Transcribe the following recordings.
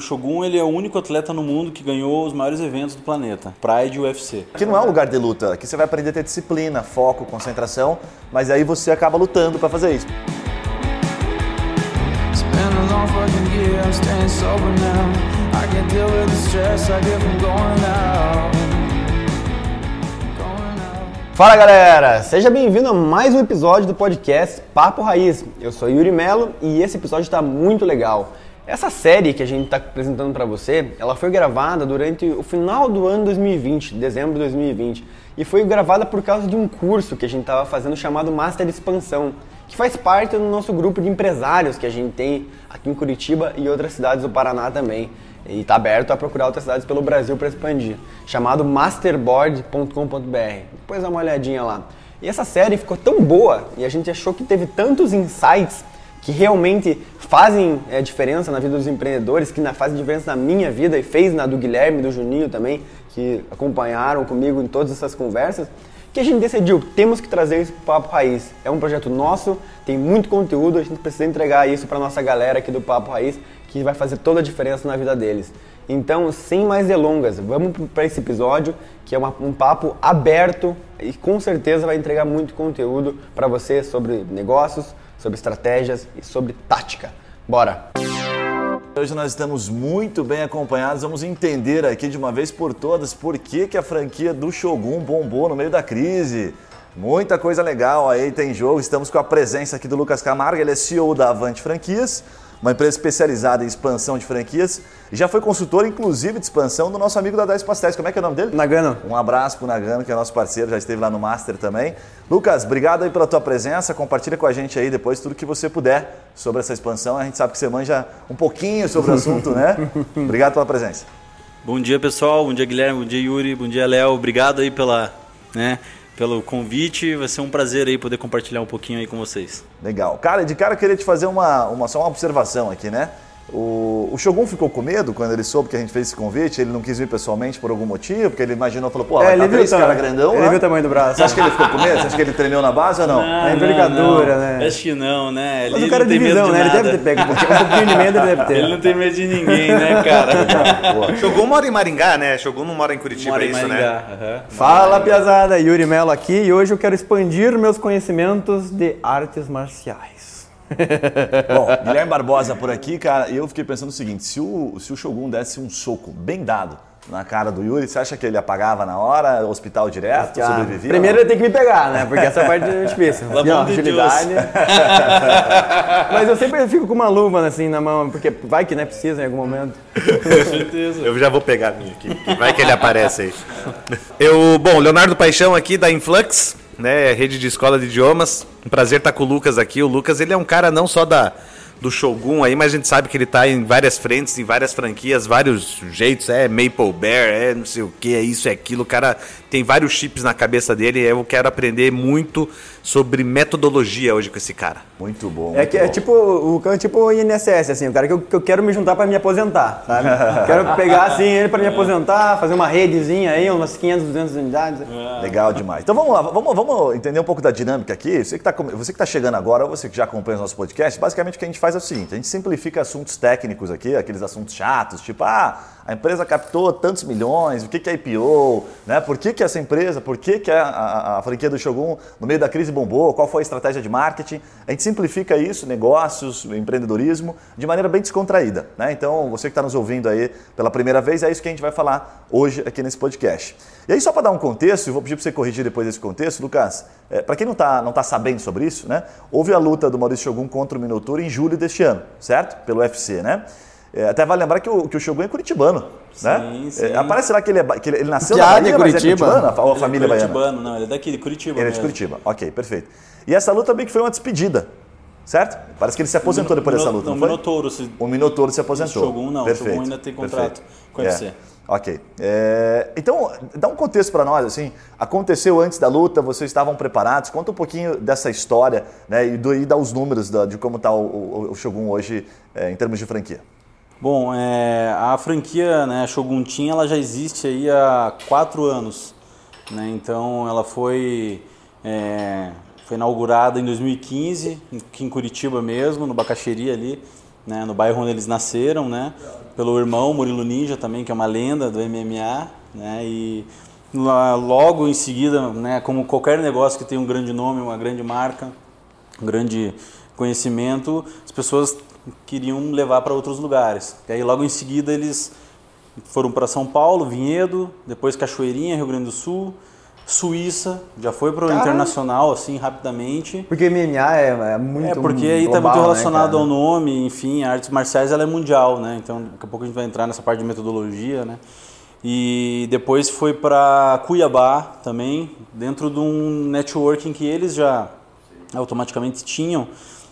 o Shogun ele é o único atleta no mundo que ganhou os maiores eventos do planeta, Pride e UFC. Aqui não é um lugar de luta, aqui você vai aprender a ter disciplina, foco, concentração, mas aí você acaba lutando para fazer isso. Fala galera, seja bem-vindo a mais um episódio do podcast Papo Raiz. Eu sou Yuri Melo e esse episódio está muito legal. Essa série que a gente está apresentando para você, ela foi gravada durante o final do ano 2020, dezembro de 2020, e foi gravada por causa de um curso que a gente estava fazendo chamado Master Expansão, que faz parte do nosso grupo de empresários que a gente tem aqui em Curitiba e outras cidades do Paraná também. E está aberto a procurar outras cidades pelo Brasil para expandir, chamado masterboard.com.br. Depois dá uma olhadinha lá. E essa série ficou tão boa e a gente achou que teve tantos insights que realmente fazem é, diferença na vida dos empreendedores, que na, fazem diferença na minha vida e fez na do Guilherme, do Juninho também, que acompanharam comigo em todas essas conversas, que a gente decidiu, temos que trazer isso para o Papo Raiz. É um projeto nosso, tem muito conteúdo, a gente precisa entregar isso para nossa galera aqui do Papo Raiz, que vai fazer toda a diferença na vida deles. Então, sem mais delongas, vamos para esse episódio, que é uma- um papo aberto e com certeza vai entregar muito conteúdo para você sobre negócios, sobre estratégias e sobre tática. Bora! Hoje nós estamos muito bem acompanhados, vamos entender aqui de uma vez por todas por que, que a franquia do Shogun bombou no meio da crise. Muita coisa legal aí tem jogo, estamos com a presença aqui do Lucas Camargo, ele é CEO da Avante Franquias, uma empresa especializada em expansão de franquias, e já foi consultor inclusive de expansão do nosso amigo da 10 Pastéis, como é que é o nome dele? Nagano. Um abraço pro Nagano, que é nosso parceiro, já esteve lá no Master também. Lucas, obrigado aí pela tua presença. Compartilha com a gente aí depois tudo que você puder sobre essa expansão. A gente sabe que você manja um pouquinho sobre o assunto, né? Obrigado pela presença. Bom dia pessoal, bom dia Guilherme, bom dia Yuri, bom dia Léo, obrigado aí pela, né, pelo convite, vai ser um prazer aí poder compartilhar um pouquinho aí com vocês. Legal. Cara, de cara eu queria te fazer uma, uma, só uma observação aqui, né? O, o Shogun ficou com medo quando ele soube que a gente fez esse convite, ele não quis vir pessoalmente por algum motivo, porque ele imaginou, falou, pô, vai tá três cara grandão ele lá. viu o tamanho do braço. Você acha que ele ficou com medo? Você acha que ele tremeu na base ou não? A envergadura, né? Acho que não, né? Mas Ele o cara não de tem visão, medo de né? Ele nada. deve ter pego um pouquinho, um pouquinho de medo, ele deve ter. Ele não tem medo de ninguém, né, cara? Shogun mora em Maringá, né? Shogun não mora em Curitiba, Mora é isso, né? Maringá. aham. Fala, piazada, Yuri Melo aqui e hoje eu quero expandir meus conhecimentos de artes marciais. Bom, Guilherme Barbosa por aqui, cara, e eu fiquei pensando o seguinte: se o, se o Shogun desse um soco bem dado na cara do Yuri, você acha que ele apagava na hora, hospital direto, Ah, sobrevivia? primeiro ele tem que me pegar, né? Porque essa parte é difícil. De agilidade. Mas eu sempre fico com uma luva assim na mão, porque vai que né, precisa em algum momento. Com certeza. Eu já vou pegar a minha aqui. Vai que ele aparece aí. Eu, bom, Leonardo Paixão aqui da Influx, né? Rede de escola de idiomas. Um prazer estar com o Lucas aqui. O Lucas, ele é um cara não só da do Shogun aí, mas a gente sabe que ele tá em várias frentes, em várias franquias, vários jeitos, é Maple Bear, é não sei o que, é isso, é aquilo, o cara tem vários chips na cabeça dele, eu quero aprender muito sobre metodologia hoje com esse cara. Muito bom. É, muito que, é bom. tipo o cara é tipo o INSS, assim, o cara que eu, que eu quero me juntar pra me aposentar, sabe? quero pegar assim ele pra me aposentar, fazer uma redezinha aí, umas 500, 200 unidades. Legal demais. Então vamos lá, vamos, vamos entender um pouco da dinâmica aqui. Você que está tá chegando agora, ou você que já acompanha os nossos podcasts, basicamente o que a gente faz é o seguinte: a gente simplifica assuntos técnicos aqui, aqueles assuntos chatos, tipo, ah, a empresa captou tantos milhões, o que, que é IPO, né? Por que, que essa empresa, por que, que a, a- a franquia do Shogun no meio da crise bombou, qual foi a estratégia de marketing. A gente simplifica isso, negócios, empreendedorismo, de maneira bem descontraída. Né? Então, você que está nos ouvindo aí pela primeira vez, é isso que a gente vai falar hoje aqui nesse podcast. E aí, só para dar um contexto, e vou pedir para você corrigir depois desse contexto, Lucas, para quem não está não tá sabendo sobre isso, né? houve a luta do Maurício Shogun contra o Minotauro em julho deste ano, certo? Pelo UFC, né? É, até vale lembrar que o, que o Shogun é curitibano, né? Sim, sim. É, aparece lá que ele, é, que ele, ele nasceu na é Bahia, mas é Curitiba. curitibano, ou a Ele é família baiana? curitibano, não, ele é daqui de Curitiba Ele é de mesmo. Curitiba. Ok, perfeito. E essa luta meio que foi uma despedida, certo? Parece que ele se aposentou depois dessa luta, Não, não, o foi? Minotouro, se- O Minotouro se aposentou. O Shogun não, o Perfeito, Shogun ainda tem contrato perfeito. com o UFC. É, Ok. É, então, dá um contexto para nós, assim, aconteceu antes da luta, vocês estavam preparados? Conta um pouquinho dessa história, né, e, do, e dá os números da- de como está o, o- o Shogun hoje é, em termos de franquia. Bom, é, a franquia né, Shogun Team, ela já existe aí há quatro anos. Né? Então ela foi, é, foi inaugurada em 2015, aqui em Curitiba mesmo, no Bacaxeria ali. né, no bairro onde eles nasceram, né, pelo irmão Murilo Ninja também, que é uma lenda do MMA, né, e lá- logo em seguida, né, como qualquer negócio que tem um grande nome, uma grande marca, um grande conhecimento, as pessoas queriam levar para outros lugares. E aí logo em seguida eles foram para São Paulo, Vinhedo, depois Cachoeirinha, Rio Grande do Sul, Suíça, já foi para o internacional assim rapidamente. Porque MMA é, é muito É, porque aí está muito né, relacionado cara? ao nome, enfim, a artes marciais ela é mundial, né? Então daqui a pouco a gente vai entrar nessa parte de metodologia, né? E depois foi para Cuiabá também, dentro de um networking que eles já automaticamente tinham,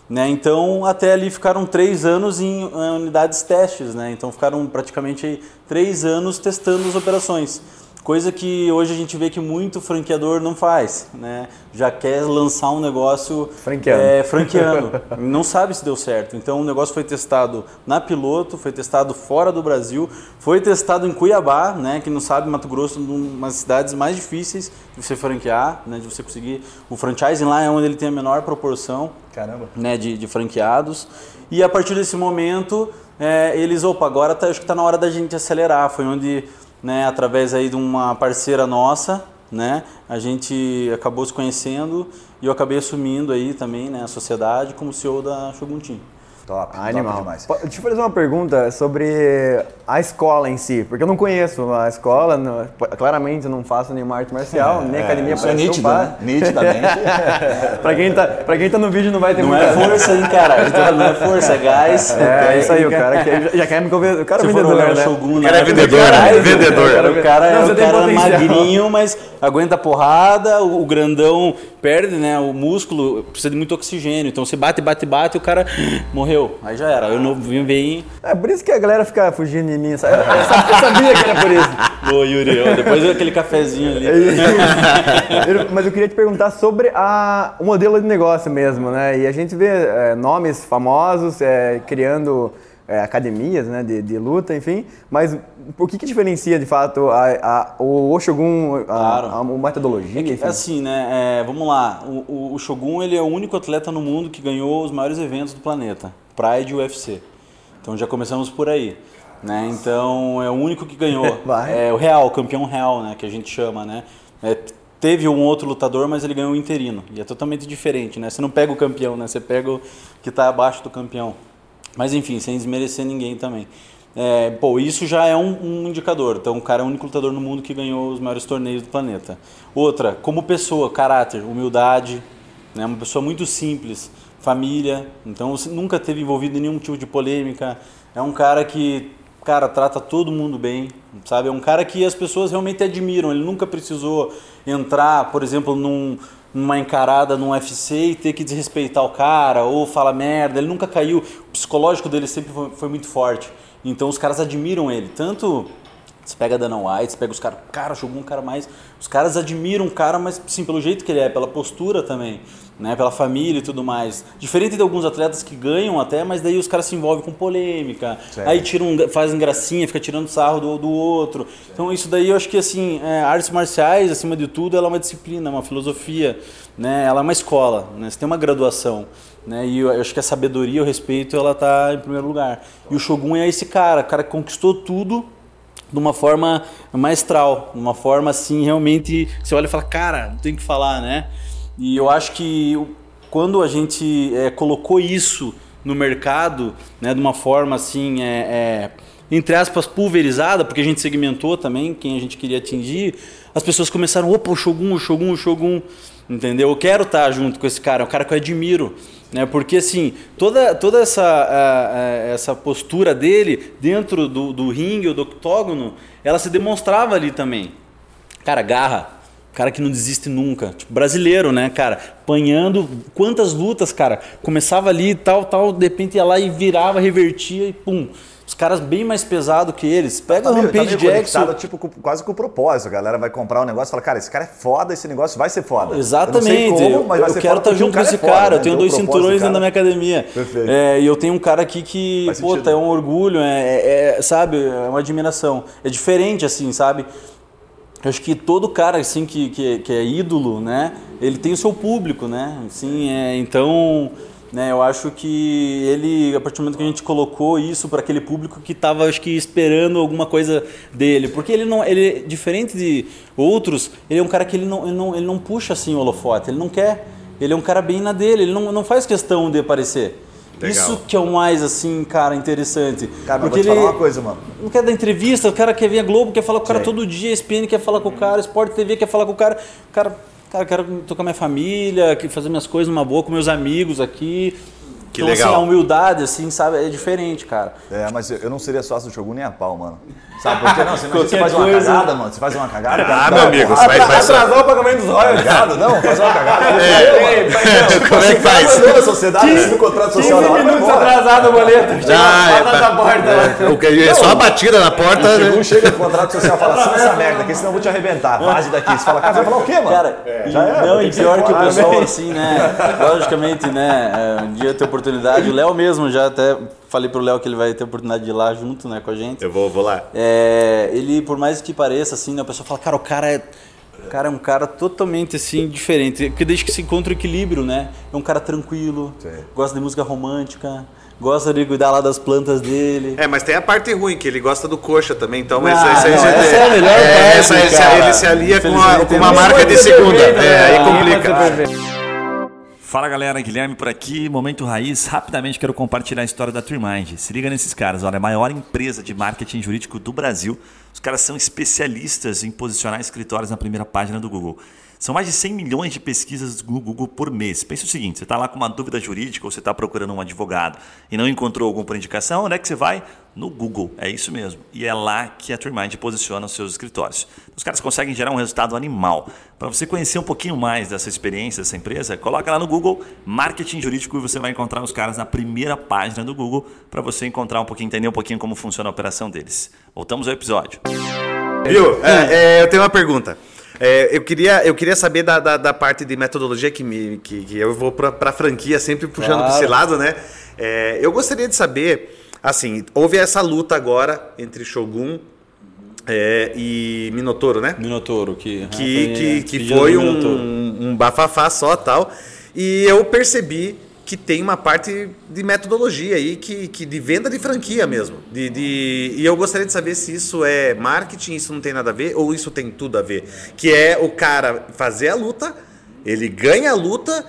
né? Então até ali ficaram três anos em eh, unidades testes, né? Então ficaram praticamente três anos testando as operações. Coisa que hoje a gente vê que muito franqueador não faz, né? Já quer lançar um negócio Franqueando. é, franqueando. não sabe se deu certo. Então o negócio foi testado na piloto, foi testado fora do Brasil, foi testado em Cuiabá, né? Que não sabe, Mato Grosso, uma das cidades mais difíceis de você franquear, né? De você conseguir. O franchising lá é onde ele tem a menor proporção Caramba. né, de, de franqueados. E a partir desse momento, é, eles, opa, agora tá, acho que está na hora da gente acelerar. Foi onde, né, através aí de uma parceira nossa, né, a gente acabou se conhecendo e eu acabei assumindo aí também né, a sociedade como CEO da Shogun Team. Top, top Animal. demais. Po- Deixa eu fazer uma pergunta sobre a escola em si, porque eu não conheço a escola, não- claramente eu não faço nenhuma arte marcial, nem academia Isso é parece que eu nítido, né? Nitidamente. pra, quem tá, pra quem tá no vídeo não vai ter Não muita é força, hein, cara? Falando, não é força, é gás. É, é isso aí, o cara que já, já quer me convencer. O cara é Se vendedor, né? Shogun, O cara é né? vendedor, Caralho, né? Vendedor. O cara, é o cara potencial. magrinho, mas aguenta a porrada, o, o grandão perde, né? O músculo precisa de muito oxigênio. Então você bate, bate, bate, o cara morreu. Aí já era. Eu não vim bem. É por isso que a galera fica fugindo mim. sabe? Eu, sa- eu sabia que era por isso. Ô, Yuri, ó, depois aquele cafezinho ali. Mas eu queria te perguntar sobre a, o modelo de negócio mesmo, né? E a gente vê é, nomes famosos é, criando é, academias né, de, de luta, enfim. Mas o que, que diferencia de fato a, a, o Oshogun, a, Claro. a, a metodologia? enfim? Assim, né? é, vamos lá. O, o- o Shogun ele é o único atleta no mundo que ganhou os maiores eventos do planeta, Pride e UFC. Então já começamos por aí. Né? Então é o único que ganhou. É o real, o campeão real, né? Que a gente chama, né? É, teve um outro lutador, mas ele ganhou o interino. E é totalmente diferente, né? Você não pega o campeão, né? Você pega o que está abaixo do campeão. Mas enfim, sem desmerecer ninguém também. É, pô, isso já é um, um indicador. Então, o cara é o único lutador no mundo que ganhou os maiores torneios do planeta. Outra, como pessoa, caráter, humildade, né? Uma pessoa muito simples, família. Então, nunca teve envolvido em nenhum tipo de polêmica. É um cara que, cara, trata todo mundo bem, sabe? É um cara que as pessoas realmente admiram. Ele nunca precisou entrar, por exemplo, num, numa encarada num UFC e ter que desrespeitar o cara ou falar merda. Ele nunca caiu. O psicológico dele sempre foi, foi muito forte. Então os caras admiram ele. Tanto você pega Dana White, você pega os caras, cara, jogou um cara mais. Os caras admiram o cara, mas sim, pelo jeito que ele é, pela postura também, né? Pela família e tudo mais. Diferente de alguns atletas que ganham até, mas daí os caras se envolvem com polêmica, Certo. aí tiram, fazem gracinha, fica tirando sarro do, do outro. Então isso daí eu acho que assim, é, artes marciais, acima de tudo, ela é uma disciplina, uma filosofia, né? Ela é uma escola, né? Você tem uma graduação. Né? E eu acho que a sabedoria, o respeito, ela tá em primeiro lugar. E o Shogun é esse cara, o cara que conquistou tudo de uma forma maestral, de uma forma assim, realmente, você olha e fala, cara, não tem que falar, né? E eu acho que quando a gente é, colocou isso no mercado, né, de uma forma assim, é, é, entre aspas, pulverizada, porque a gente segmentou também quem a gente queria atingir, as pessoas começaram, opa, o Shogun, o Shogun, o Shogun, entendeu? Eu quero estar junto com esse cara, é um cara que eu admiro, né? Porque assim, toda, toda essa, a- a- essa postura dele dentro do, do ringue ou do octógono, ela se demonstrava ali também. Cara, garra. Cara que não desiste nunca. Tipo, brasileiro, né, cara? Apanhando. Quantas lutas, cara? Começava ali e tal, tal, de repente ia lá e virava, revertia e pum. Os caras bem mais pesados que eles. Pega Tá o tá Rampage meio Jackson. tipo, com- quase com o propósito. A galera vai comprar um negócio e fala, cara, esse cara é foda, esse negócio vai ser foda. Exatamente. Eu, como, eu ser quero foda estar junto com esse é foda, cara. né? Eu tenho Então, o dois cinturões dentro da minha academia. Perfeito. É, e eu tenho um cara aqui que, Faz é um orgulho, é, é- é, sabe, é uma admiração. É diferente, assim, sabe? Eu acho que todo cara, assim, que, que, que é ídolo, né? Ele tem o seu público, né? Assim, é, então, Né, eu acho que ele, a partir do momento que a gente colocou isso para aquele público que estava, acho que esperando alguma coisa dele, porque ele não, ele diferente de outros, ele é um cara que ele não, ele não, ele não puxa assim o holofote, ele não quer, ele é um cara bem na dele, ele não, não faz questão de aparecer. Legal. Isso que é o mais assim, cara, interessante. Cara, porque vou te ele falar uma coisa, mano. não quer dar entrevista, o cara quer vir a Globo, quer falar com o cara Sim. todo dia, ESPN quer falar com o cara, Sport TV quer falar com o cara. O cara, cara, quero tocar minha família, fazer minhas coisas numa boa com meus amigos aqui. Que então, legal. assim, a humildade, assim, sabe, é diferente, cara. É, mas eu eu não seria sócio do Shogun nem a pau, mano. Sabe por quê? Não, você, você faz uma coisa. cagada, mano. Você faz uma cagada. Ah, meu amigo, você vai, só. Atrasar o pagamento dos royalties. Cagada, não, fazer uma cagada. Como é que faz? Toda a sociedade, assina o contrato social na hora, vai embora. atrasado o boleto. Já, é, pra- é, o que- é só a batida na porta. O né? Chega no contrato social e fala, assina essa merda aqui, senão eu vou te arrebentar. Vaze daqui. Você fala, cara, você vai falar o quê, mano? Cara, Já era, não, e pior que o pessoal, assim, né? Logicamente, né? é, Um dia ter oportunidade. O Léo mesmo, já até falei pro Léo que ele vai ter oportunidade de ir lá junto, né, com a gente. Eu vou, vou lá. É, ele, por mais que pareça assim, né, o pessoal fala, cara, o cara é. O cara é um cara totalmente assim, diferente. Porque desde que se encontra o equilíbrio, né? É um cara tranquilo, Sim. gosta de música romântica, gosta de cuidar lá das plantas dele. É, mas tem a parte ruim, que ele gosta do coxa também, então mas Ah, essa, não, essa, é a melhor é, parte, essa- cara. ele se alia com, a- com uma marca de segunda. É, aí complica. Fala galera, Guilherme por aqui, Momento Raiz. Rapidamente quero compartilhar a história da Trimind. Se liga nesses caras, olha, a maior empresa de marketing jurídico do Brasil. Os caras são especialistas em posicionar escritórios na primeira página do Google. São mais de 100 milhões de pesquisas no Google por mês. Pensa o seguinte, você está lá com uma dúvida jurídica ou você está procurando um advogado e não encontrou algum por indicação, onde é que você vai? No Google, é isso mesmo. E é lá que a Trimind posiciona os seus escritórios. Os caras conseguem gerar um resultado animal. Para você conhecer um pouquinho mais dessa experiência dessa empresa, coloca lá no Google Marketing Jurídico e você vai encontrar os caras na primeira página do Google para você encontrar um pouquinho, entender um pouquinho como funciona a operação deles. Voltamos ao episódio. Viu? É, é, eu tenho uma pergunta. É, eu, queria, eu queria saber da, da, da parte de metodologia que, me, que, que eu vou para a franquia sempre puxando para esse Claro. lado, né? É, eu gostaria de saber, assim, houve essa luta agora entre Shogun é, e Minotouro, né? Minotouro, que, que, foi, que, é, que foi do um, um bafafá só tal. E eu percebi que tem uma parte de metodologia aí, que, que de venda de franquia mesmo. De, de- e eu gostaria de saber se isso é marketing, isso não tem nada a ver, ou isso tem tudo a ver. Que é o cara fazer a luta, ele ganha a luta.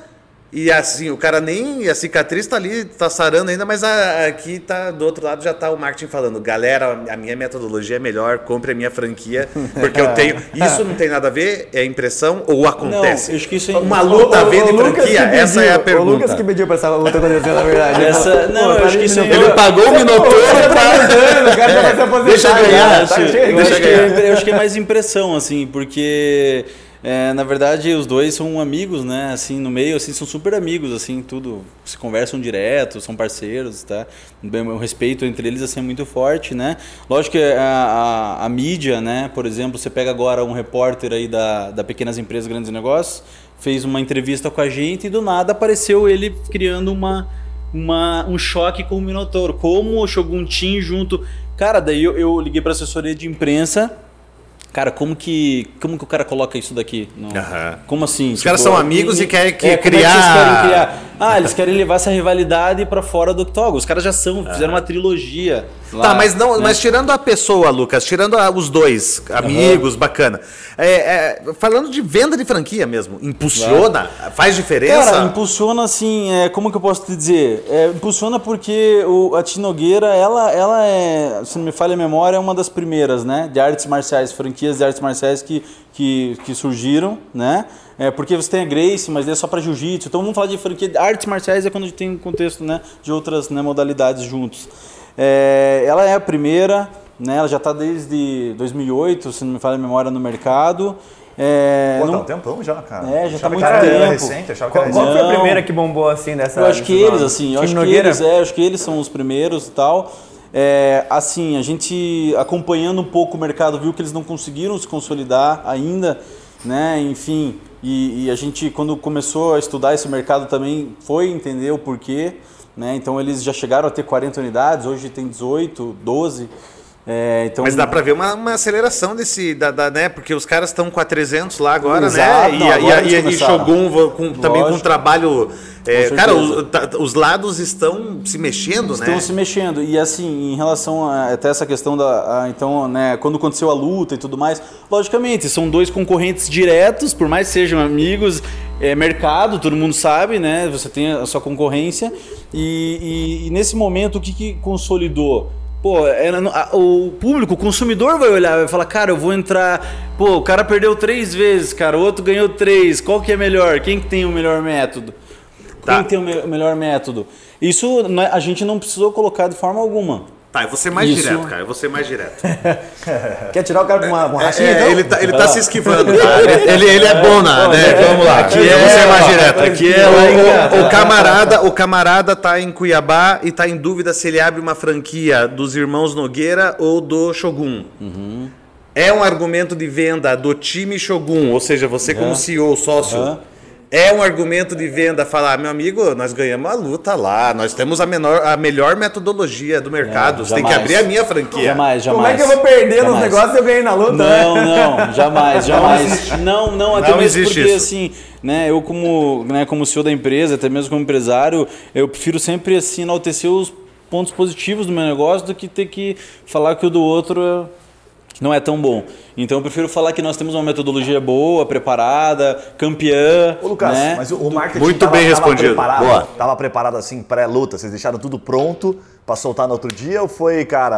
E assim, o cara nem. A cicatriz tá ali, tá sarando ainda, mas a- aqui tá do outro lado já tá o marketing falando: galera, a minha metodologia é melhor, compre a minha franquia, porque eu tenho. Isso não tem nada a ver? É impressão ou acontece? Não, eu acho que isso é- Uma luta a ver de O Lucas franquia? que Essa é a pergunta. O Lucas que pediu pra essa luta acontecer, na verdade. Essa- não, eu acho que isso é- Ele pagou o Minotouro pra. O cara já vai se aposentar. Deixa já, ganhar, tá eu, acho que, eu acho que é mais impressão, assim, porque é, na verdade os dois são amigos, né? Assim, no meio, assim, são super amigos, assim, tudo. Se conversam direto, são parceiros, tá? O respeito entre eles assim, é muito forte, né? Lógico que a, a, a mídia, né? Por exemplo, você pega agora um repórter aí da, da Pequenas Empresas Grandes Negócios, fez uma entrevista com a gente e do nada apareceu ele criando uma uma, um choque com o Minotouro. Como o Shogun Team junto. Cara, daí eu, eu liguei pra assessoria de imprensa. Cara, como que, como que o cara coloca isso daqui? No-. Como assim? Os caras são amigos e querem que- é que criar- vocês querem criar? Ah, eles querem levar essa rivalidade pra fora do octógono. Os caras já são, fizeram uma trilogia. lá, Tá, mas não, né? mas tirando a pessoa, Lucas, tirando a- os dois, amigos, bacana. É, é, falando de venda de franquia mesmo, impulsiona, faz diferença? Cara, impulsiona assim, é, como que eu posso te dizer? É, impulsiona porque o, a Tinogueira, ela, ela é, se não me falha a memória, é uma das primeiras, né? De artes marciais, franquias de artes marciais que, que, que surgiram, né? É, porque você tem a Grace, mas é só para jiu-jitsu. Então vamos falar de franquia. Artes marciais é quando a gente tem um contexto né, de outras né, modalidades juntos. É, ela é a primeira, né? Ela já está desde 2008, se não me falha a memória, no mercado. É, Pô, tá não- um tempão já, cara. É, já tá Achava muito que era tempo. recente, achava que Qual, era qual recente. foi a primeira que bombou assim dessa? Eu acho que eles, assim, eu acho que eles, é, eu acho que eles são os primeiros e tal. É, assim, a gente acompanhando um pouco o mercado viu que eles não conseguiram se consolidar ainda, né? Enfim, e, e a gente quando começou a estudar esse mercado também foi entender o porquê, né? Então eles já chegaram a ter 40 unidades, hoje tem 18, 12. É, então, Mas dá pra ver uma, uma aceleração desse, da, da- né? Porque os caras estão com a 300 lá agora, Exato, né? não, E, agora e, e, e. Shogun com- também com um trabalho. é, Com cara, os, os lados estão se mexendo, estão né? se mexendo. E assim, em relação a, até essa questão da. a- então, né, quando aconteceu a luta e tudo mais, logicamente, são dois concorrentes diretos, por mais que sejam amigos, é mercado, todo mundo sabe, né? Você tem a sua concorrência. E, e- e nesse momento, o que, que consolidou? Pô, o público, o consumidor vai olhar, vai falar, cara, eu vou entrar. Pô, o cara perdeu três vezes, cara, o outro ganhou três. Qual que é melhor? Quem que tem o melhor método? Tá. Quem tem o me- melhor método? Isso não é- a gente não precisou colocar de forma alguma. Tá, eu vou ser mais Isso. direto, cara. Eu vou ser mais direto. Quer tirar o cara com uma, uma É, rachinha, é, então? ele, tá, ele tá se esquivando, tá? Ele, ele, é bom na, né? Vamos lá. Aqui é- eu vou ser mais direto. aqui é lá em o, o camarada, o camarada tá em Cuiabá e tá em dúvida se ele abre uma franquia dos irmãos Nogueira ou do Shogun. É um argumento de venda do time Shogun, ou seja, você como CEO, sócio. Aham. É um argumento de venda falar, meu amigo, nós ganhamos a luta lá, nós temos a, menor, a melhor metodologia do mercado, É, você tem que jamais. abrir a minha franquia. Jamais, jamais. Como é que eu vou perder nos Jamais. negócios se eu ganhei na luta? né? Não, não, jamais, jamais. Não, não, até Não mesmo porque isso. assim, né, eu como, né, como CEO da empresa, até mesmo como empresário, eu prefiro sempre assim enaltecer os pontos positivos do meu negócio do que ter que falar que o do outro não é tão bom. Então eu prefiro falar que nós temos uma metodologia boa, preparada, campeã, Ô, Lucas, né? mas o o marketing Muito tava, bem tava respondido. Preparado, Boa. Tava preparado assim, pré-luta. Vocês deixaram tudo pronto pra soltar no outro dia ou foi, cara,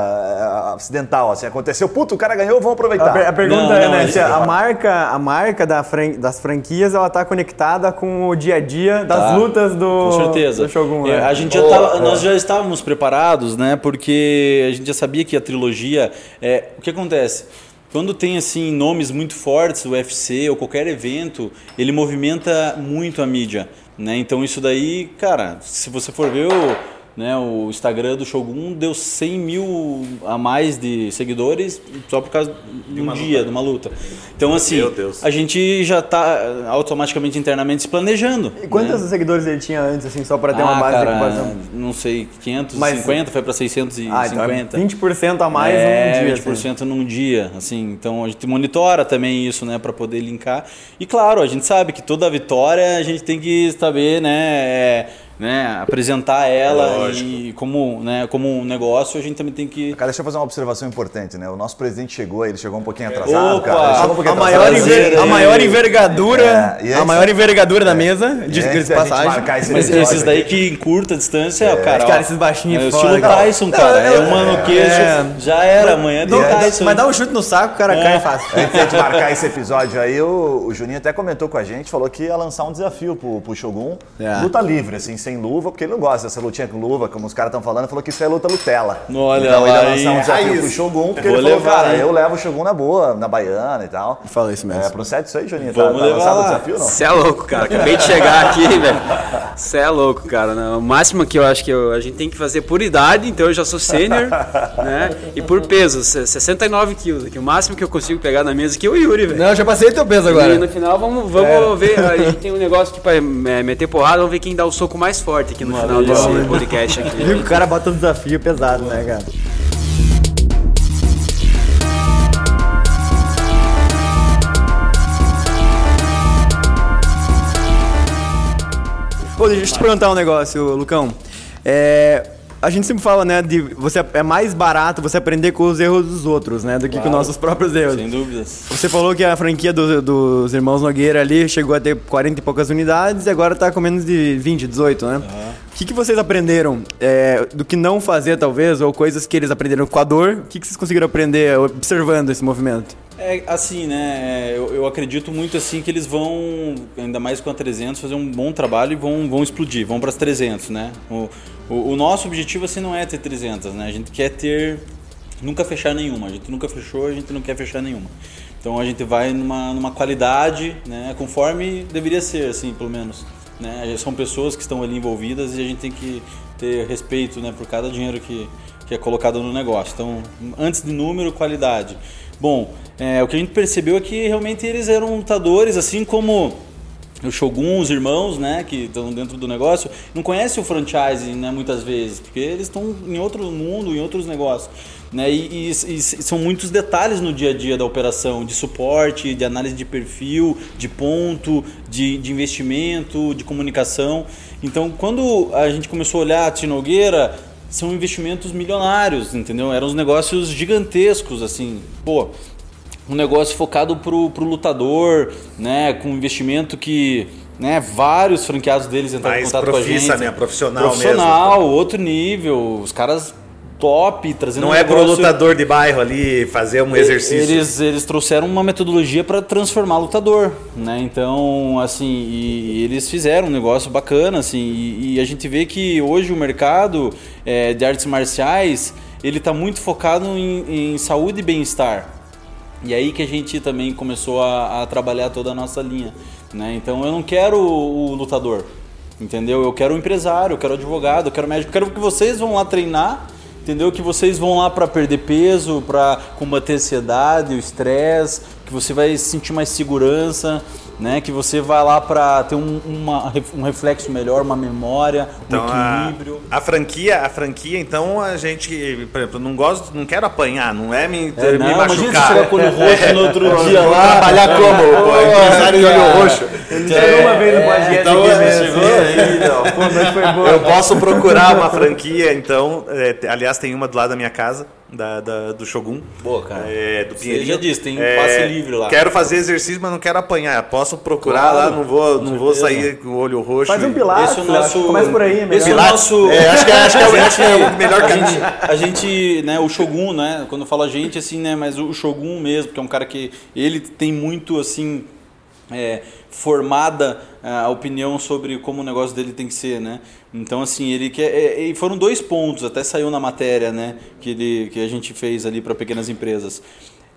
é, acidental? Assim, aconteceu, puto, o cara ganhou, vamos aproveitar. A, per- a pergunta Não, é, não, né, se é a marca, a marca da fran- das franquias, ela tá conectada com o dia a dia das Tá. lutas do, Com certeza. do Shogun, É, né? A gente já tava- nós já estávamos preparados, né? Porque a gente já sabia que a trilogia. É, o que acontece? Quando tem assim nomes muito fortes, o UFC ou qualquer evento, ele movimenta muito a mídia, né? Então isso daí, cara, se você for ver o, né, o Instagram do Shogun deu 100 mil a mais de seguidores só por causa de um dia, de uma luta. Então assim, Meu Deus. a gente já está automaticamente internamente se planejando. E quantos né? seguidores ele tinha antes, assim, só pra ter uma Ah, base de cara, comparação? não sei, 550, Mas- foi para 650. Ah, então é 20% a mais é, num dia. 20% assim. num dia, assim. Então a gente monitora também isso, né, para poder linkar. E claro, a gente sabe que toda vitória a gente tem que saber, né, é, né apresentar ela e como, né, como um negócio, a gente também tem que Cara, deixa eu fazer uma observação importante, né? O nosso presidente chegou, ele chegou um pouquinho atrasado, Opa! cara. Ele chegou um pouquinho A maior, enver- a maior envergadura, É, a maior envergadura da mesa, diz antes de passagem. marcar esse Mas episódio esses daí que em curta distância, cara, cara, ó, esses baixinhos é o foda. estilo Tyson, Não, cara. não, é uma no queixo, é. já era, amanhã tem Tyson. mas dá um chute no saco, o cara É. cai fácil. Antes de a gente marcar esse episódio aí, o, o Juninho até comentou com a gente, falou que ia lançar um desafio pro, pro Shogun. É. Luta livre, assim, sem luva, porque ele não gosta dessa lutinha com luva, como os caras estão falando, falou que isso é luta Nutella. Olha então ele lá, lançar um desafio pro Shogun, porque Vou ele falou, levar, cara, hein? eu levo o Shogun na boa, na baiana e tal. Fala isso mesmo. É, procede isso aí, Juninho? Vamos tá, tá levar lançado o desafio não? Você é louco, cara. Acabei de chegar aqui, velho. Você é louco, cara. Não, O máximo que eu acho que eu- a gente tem que fazer por idade, então eu já sou sênior, né? E por peso, se- 69 quilos. aqui. O máximo que eu consigo pegar na mesa aqui é o Yuri, velho. Não, eu já passei teu peso E agora. no final vamos, vamos ver. A gente tem um negócio aqui pra é, meter porrada, vamos ver quem dá o soco mais forte aqui no final desse podcast aqui. O cara bota um desafio pesado, né, cara? Pô, deixa eu te perguntar um negócio, Lucão. É, a gente sempre fala, né, de você é mais barato você aprender com os erros dos outros, né, do que com nossos próprios erros. Sem dúvidas. Você falou que a franquia do- dos irmãos Nogueira ali chegou a ter 40 e poucas unidades e agora tá com menos de 20, 18, né? O que, que vocês aprenderam é, do que não fazer, talvez, ou coisas que eles aprenderam com a dor? O que, que vocês conseguiram aprender observando esse movimento? É assim, né? Eu, eu acredito muito assim que eles vão, ainda mais com a 300, fazer um bom trabalho e vão, vão explodir, vão para as 300, né? O, o, o nosso objetivo assim não é ter 300, né? A gente quer ter nunca fechar nenhuma. A gente nunca fechou, a gente não quer fechar nenhuma. Então a gente vai numa, numa qualidade, né? Conforme deveria ser, assim, pelo menos. Né? São pessoas que estão ali envolvidas e a gente tem que ter respeito, né? Por cada dinheiro que, que é colocado no negócio. Então, antes de número, qualidade. Bom, é, o que a gente percebeu é que realmente eles eram lutadores, assim como o Shogun, os irmãos, né, que estão dentro do negócio, não conhecem o franchise, né, muitas vezes, porque eles estão em outro mundo, em outros negócios. né? E, e- e são muitos detalhes no dia a dia da operação, de suporte, de análise de perfil, de ponto, de, de investimento, de comunicação. Então, quando a gente começou a olhar a Tinogueira, são investimentos milionários, entendeu? Eram uns negócios gigantescos, assim, pô, um negócio focado pro, pro lutador, né, com um investimento que, né, vários franqueados deles entraram em Mais contato com a gente. né, profissional Profissional, outro nível, os caras top, trazendo Não um é pro negócio- lutador de bairro ali fazer um exercício. eles, eles trouxeram uma metodologia para transformar lutador, né? Então, assim, e, eles fizeram um negócio bacana, assim, e, e a gente vê que hoje o mercado é, de artes marciais ele está muito focado em, em saúde e bem-estar. E aí que a gente também começou a, a trabalhar toda a nossa linha, né? Então, eu não quero o, o lutador, entendeu? Eu quero o empresário, eu quero advogado, eu quero médico, eu quero que vocês vão lá treinar Entendeu? Que vocês vão lá para perder peso, para combater a ansiedade, o estresse, que você vai sentir mais segurança, né? Que você vai lá para ter um, uma- um reflexo melhor, uma memória, um Então, a, equilíbrio. a franquia, a franquia, então a gente, por exemplo, não gosto, não quero apanhar, não é me, É, me não, imagina você machucar. chegar com o olho roxo no outro dia lá. trabalhar como? Pô, empresário de olho roxo. Chegou uma vez no podcast então, aqui é, mesmo. chegou aí, não. Pô, mas foi boa. Eu posso procurar uma franquia, então. é, aliás, tem uma do lado da minha casa, da, da- do Shogun. Boa, cara. É, do Você já disse, tem um passe livre lá. Quero fazer exercício, mas não quero apanhar. Posso procurar Claro, lá, não vou, não vou sair com o olho roxo. Faz um pilar, Esse é o nosso. começa por aí, é melhor. Esse é o nosso. É, acho que é- acho que é o- A acho que é o melhor a caminho. gente, a gente, né, o Shogun, né? Quando eu falo a gente, assim, né? Mas o Shogun mesmo, que é um cara que ele tem muito assim. é, formada é, a opinião sobre como o negócio dele tem que ser, né? Então assim ele quer é, e foram dois pontos até saiu na matéria, né? Que ele que a gente fez ali para pequenas empresas.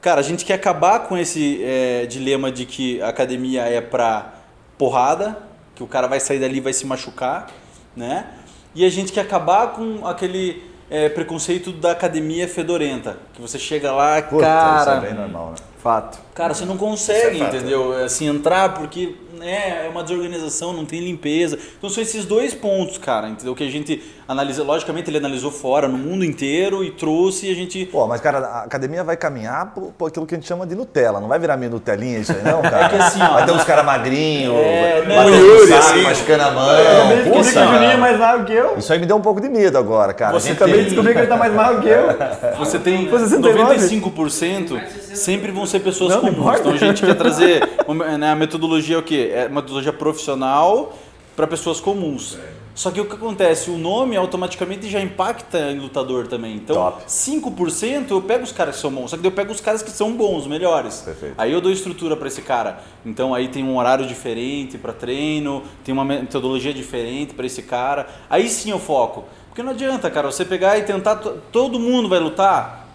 Cara, a gente quer acabar com esse é, dilema de que a academia é para porrada, que o cara vai sair dali e vai se machucar, né? E a gente quer acabar com aquele é, preconceito da academia fedorenta, que você chega lá, Puta, cara, isso é bem normal, né? Fato. Cara, você não consegue, é entendeu? Assim, entrar porque né, é uma desorganização, não tem limpeza. Então são esses dois pontos, cara, entendeu? Que a gente analisa. Logicamente, ele analisou fora, no mundo inteiro, e trouxe e a gente. Pô, mas cara, a academia vai caminhar por, por aquilo que a gente chama de Nutella. Não vai virar meio Nutelinha isso aí, não, cara? É que assim, ó, vai ter uns caras magrinhos, É, não, Yuri, saco, assim. machucando a mão. Eu descobri Puta, que o Juninho é mais magro que eu. Isso aí me deu um pouco de medo agora, cara. Você gente Também tem- descobri que ele tá mais magro que eu. Você tem Foi 69? 95% sempre vão ser pessoas Não, não comuns. importa. Então a gente quer trazer uma- né, a metodologia é o quê? É uma metodologia profissional para pessoas comuns. Só que o que acontece? O nome automaticamente já impacta em lutador também. Então, Top. 5% eu pego os caras que são bons, só que eu pego os caras que são bons, os melhores. Perfeito. Aí eu dou estrutura para esse cara. Então aí tem um horário diferente para treino, tem uma metodologia diferente para esse cara. Aí sim eu foco. Porque não adianta, cara, você pegar e tentar. to- Todo mundo vai lutar.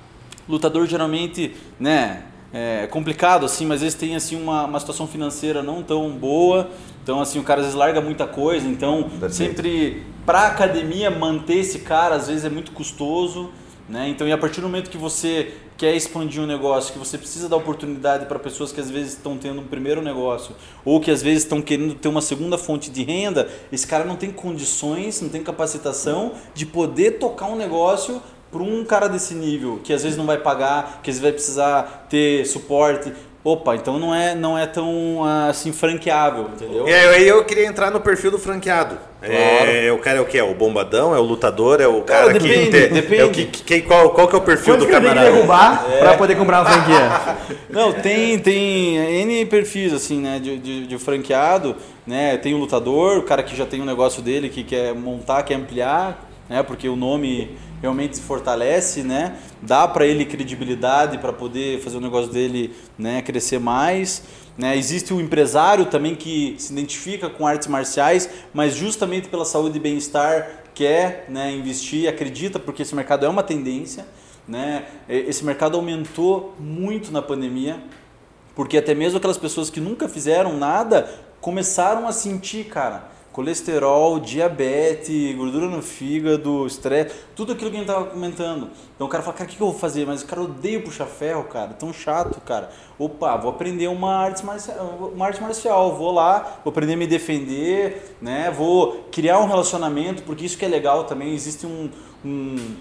Lutador geralmente, né? É complicado assim, mas às vezes tem assim uma, uma situação financeira não tão boa. Então assim o cara às vezes larga muita coisa. Então Perfeito. sempre para academia manter esse cara às vezes é muito custoso. Né? Então, e a partir do momento que você quer expandir um negócio, que você precisa dar oportunidade para pessoas que às vezes estão tendo um primeiro negócio, ou que às vezes estão querendo ter uma segunda fonte de renda, esse cara não tem condições, não tem capacitação de poder tocar um negócio para um cara desse nível, que às vezes não vai pagar, que às vezes vai precisar ter suporte. Opa, então não é, não é tão assim franqueável, entendeu? E aí eu queria entrar no perfil do franqueado. É, o cara é o que? É o bombadão? É o lutador? É o cara, Cara, que depende, tem- depende. É o que, que- qual, qual que é o perfil Quanto do eu tenho que camarada? derrubar pra poder comprar uma franquia? Não, tem, tem N perfis, assim, né, de, de, de franqueado, né, tem o lutador, o cara que já tem um negócio dele, que quer montar, quer ampliar, né, porque o nome realmente se fortalece, né, dá para ele credibilidade para poder fazer o negócio dele, né, crescer mais, né, existe o empresário também que se identifica com artes marciais, mas justamente pela saúde e bem-estar quer, né, investir, acredita, porque esse mercado é uma tendência, né? Esse mercado aumentou muito na pandemia, porque até mesmo aquelas pessoas que nunca fizeram nada começaram a sentir, cara, colesterol, diabetes, gordura no fígado, estresse, tudo aquilo que a gente tava comentando. Então o cara fala, cara, o que que eu vou fazer? Mas o cara odeia puxar ferro, cara, tão chato, cara. Opa, vou aprender uma arte marcial, uma arte marcial, vou lá, vou aprender a me defender, né? Vou criar um relacionamento, porque isso que é legal também, existe um, um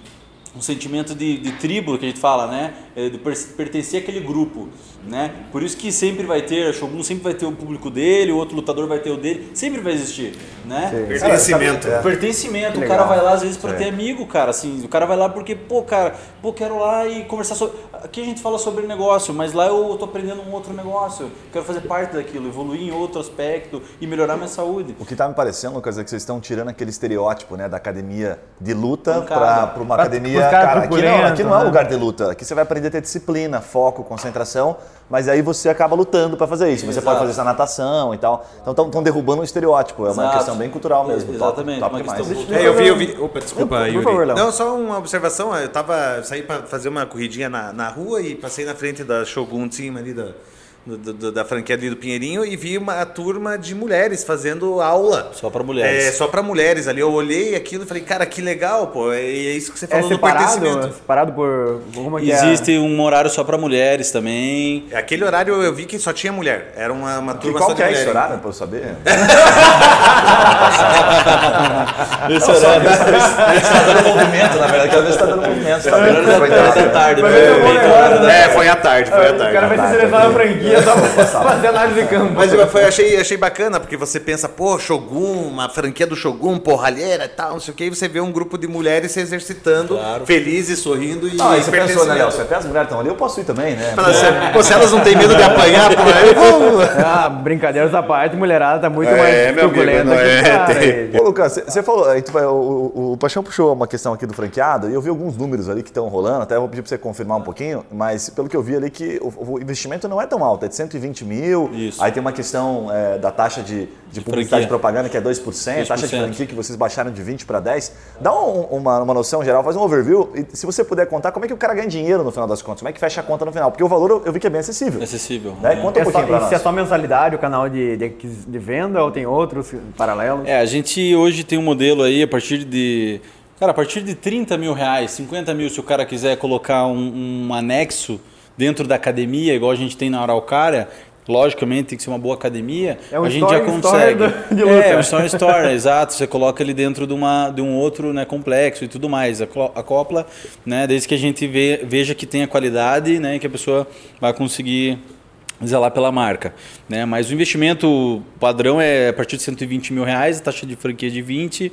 um sentimento de, de tribo que a gente fala, né? É, De per- pertencer àquele grupo, né? Por isso que sempre vai ter, Shogun sempre vai ter o público dele, o outro lutador vai ter o dele, sempre vai existir, né? Pertencimento. É. Pertencimento, o cara vai lá às vezes pra ter amigo, cara, assim, o cara vai lá porque, pô, cara, pô, quero lá e conversar sobre. Aqui a gente fala sobre negócio, mas lá eu tô aprendendo um outro negócio, quero fazer parte daquilo, evoluir em outro aspecto e melhorar minha saúde. O que tá me parecendo, Lucas, é que vocês estão tirando aquele estereótipo, né, da academia de luta para uma Pra- academia. Pros caras Cara, aqui não, aqui não é né? lugar de luta. Aqui você vai aprender a ter disciplina, foco, concentração, mas aí você acaba lutando para fazer isso. Você Exato. pode fazer isso na natação e tal. Então estão derrubando um estereótipo. É uma Exato. questão bem cultural mesmo. Top, Exatamente, top uma demais. questão É, eu vi, eu vi. Opa, desculpa, Por Yuri. favor, Léo. Não, só uma observação. Eu tava saí para fazer uma corridinha na, na rua e passei na frente da Shogun Team ali da, do- do- da franquia ali do Pinheirinho e vi uma turma de mulheres fazendo aula. Só pra mulheres. É, só para mulheres ali. Eu olhei aquilo e falei, cara, que legal, pô. É, é isso que você É falou do separado, pertencimento. separado por. Como é que é? Existe um horário só pra mulheres também. Aquele horário eu vi que só tinha mulher. Era uma, uma turma qual só que de é mulher. esse horário, para eu saber? Esse horário. Está dando movimento, na verdade. Ver se está dando movimento. Você tá vendo que foi da dado. tarde, né? é? É, foi à tarde, foi à O tarde. cara vai se selecionar na franquia pra fazer análise de campo. Mas eu foi, achei, achei bacana, porque você pensa, pô, Shogun, uma franquia do Shogun, porralheira e tal, não sei o que, e você vê um grupo de mulheres se exercitando, felizes, sorrindo e Não, aí você pensou, né, Léo? Se até as mulheres estão ali, eu posso ir também, né? Fala assim, Pô, se elas não têm medo de apanhar, pô, eu vou. Ah, brincadeiras à parte, mulherada tá muito É, mais truculenta não que é, tem- aí. Ô, Lucas, você- falou, aí tu vai- o, o, o Paixão puxou uma questão aqui do franqueado e eu vi alguns números ali que estão rolando, até vou pedir para você confirmar um pouquinho, mas pelo que eu vi ali que o, o investimento não é tão alto, é de 120 mil, Isso. aí tem uma questão é, da taxa de, de publicidade franquia. e propaganda que é 2%, taxa de 2%. franquia que vocês baixaram de 20 para 10. Dá um- uma, uma noção geral, faz um overview e se você puder contar como é que o cara ganha dinheiro no final das contas, como é que fecha a conta no final, porque o valor eu, vi que é bem acessível. Acessível. Né? né? Conta um É só, pouquinho e se é só mensalidade o canal de, de, de venda ou tem outros paralelos? É, a gente hoje tem um modelo aí a partir de. Cara, a partir de 30 mil reais, 50 mil, se o cara quiser colocar um, um anexo dentro da academia, igual a gente tem na Araucária, logicamente tem que ser uma boa academia, É um a gente já story- consegue. story do- de luta. É, um story story, exato. Você coloca ele dentro de, uma, de um outro né, complexo e tudo mais. Acopla, né, desde que a gente vê, veja que tem a qualidade né, que a pessoa vai conseguir zelar pela marca, né? Mas o investimento padrão é a partir de 120 mil reais, a taxa de franquia de 20,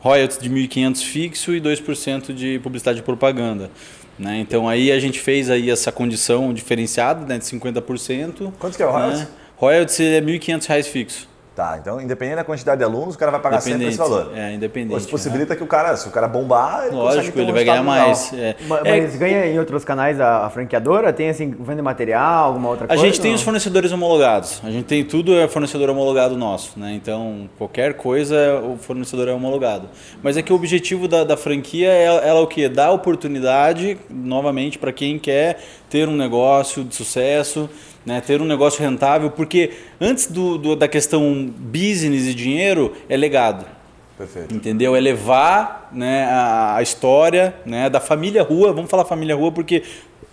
royalties de 1.500 fixo e 2% de publicidade e propaganda. Né? Então aí a gente fez aí essa condição diferenciada né, de 50%. Quanto que é o royalties? Né? Royalties é 1.500 reais fixo. Tá, então independente da quantidade de alunos, o cara vai pagar sempre esse valor. É, independente. Isso possibilita que o cara, se o cara bombar, ele Lógico, um ele vai ganhar legal. mais. É. Ma- É, Mas ganha em outros canais a, a franqueadora? Tem assim, vende material, alguma outra A coisa? gente tem não? os fornecedores homologados. A gente tem tudo é fornecedor homologado nosso, né? Então qualquer coisa o fornecedor é homologado. Mas é que o objetivo da, da franquia é ela o que dar oportunidade novamente para quem quer ter um negócio de sucesso, né? Ter um negócio rentável, porque antes do, do- da questão business e dinheiro é legado. Perfeito. Entendeu? É levar né, a, a história né, da família Rua. Vamos falar família Rua porque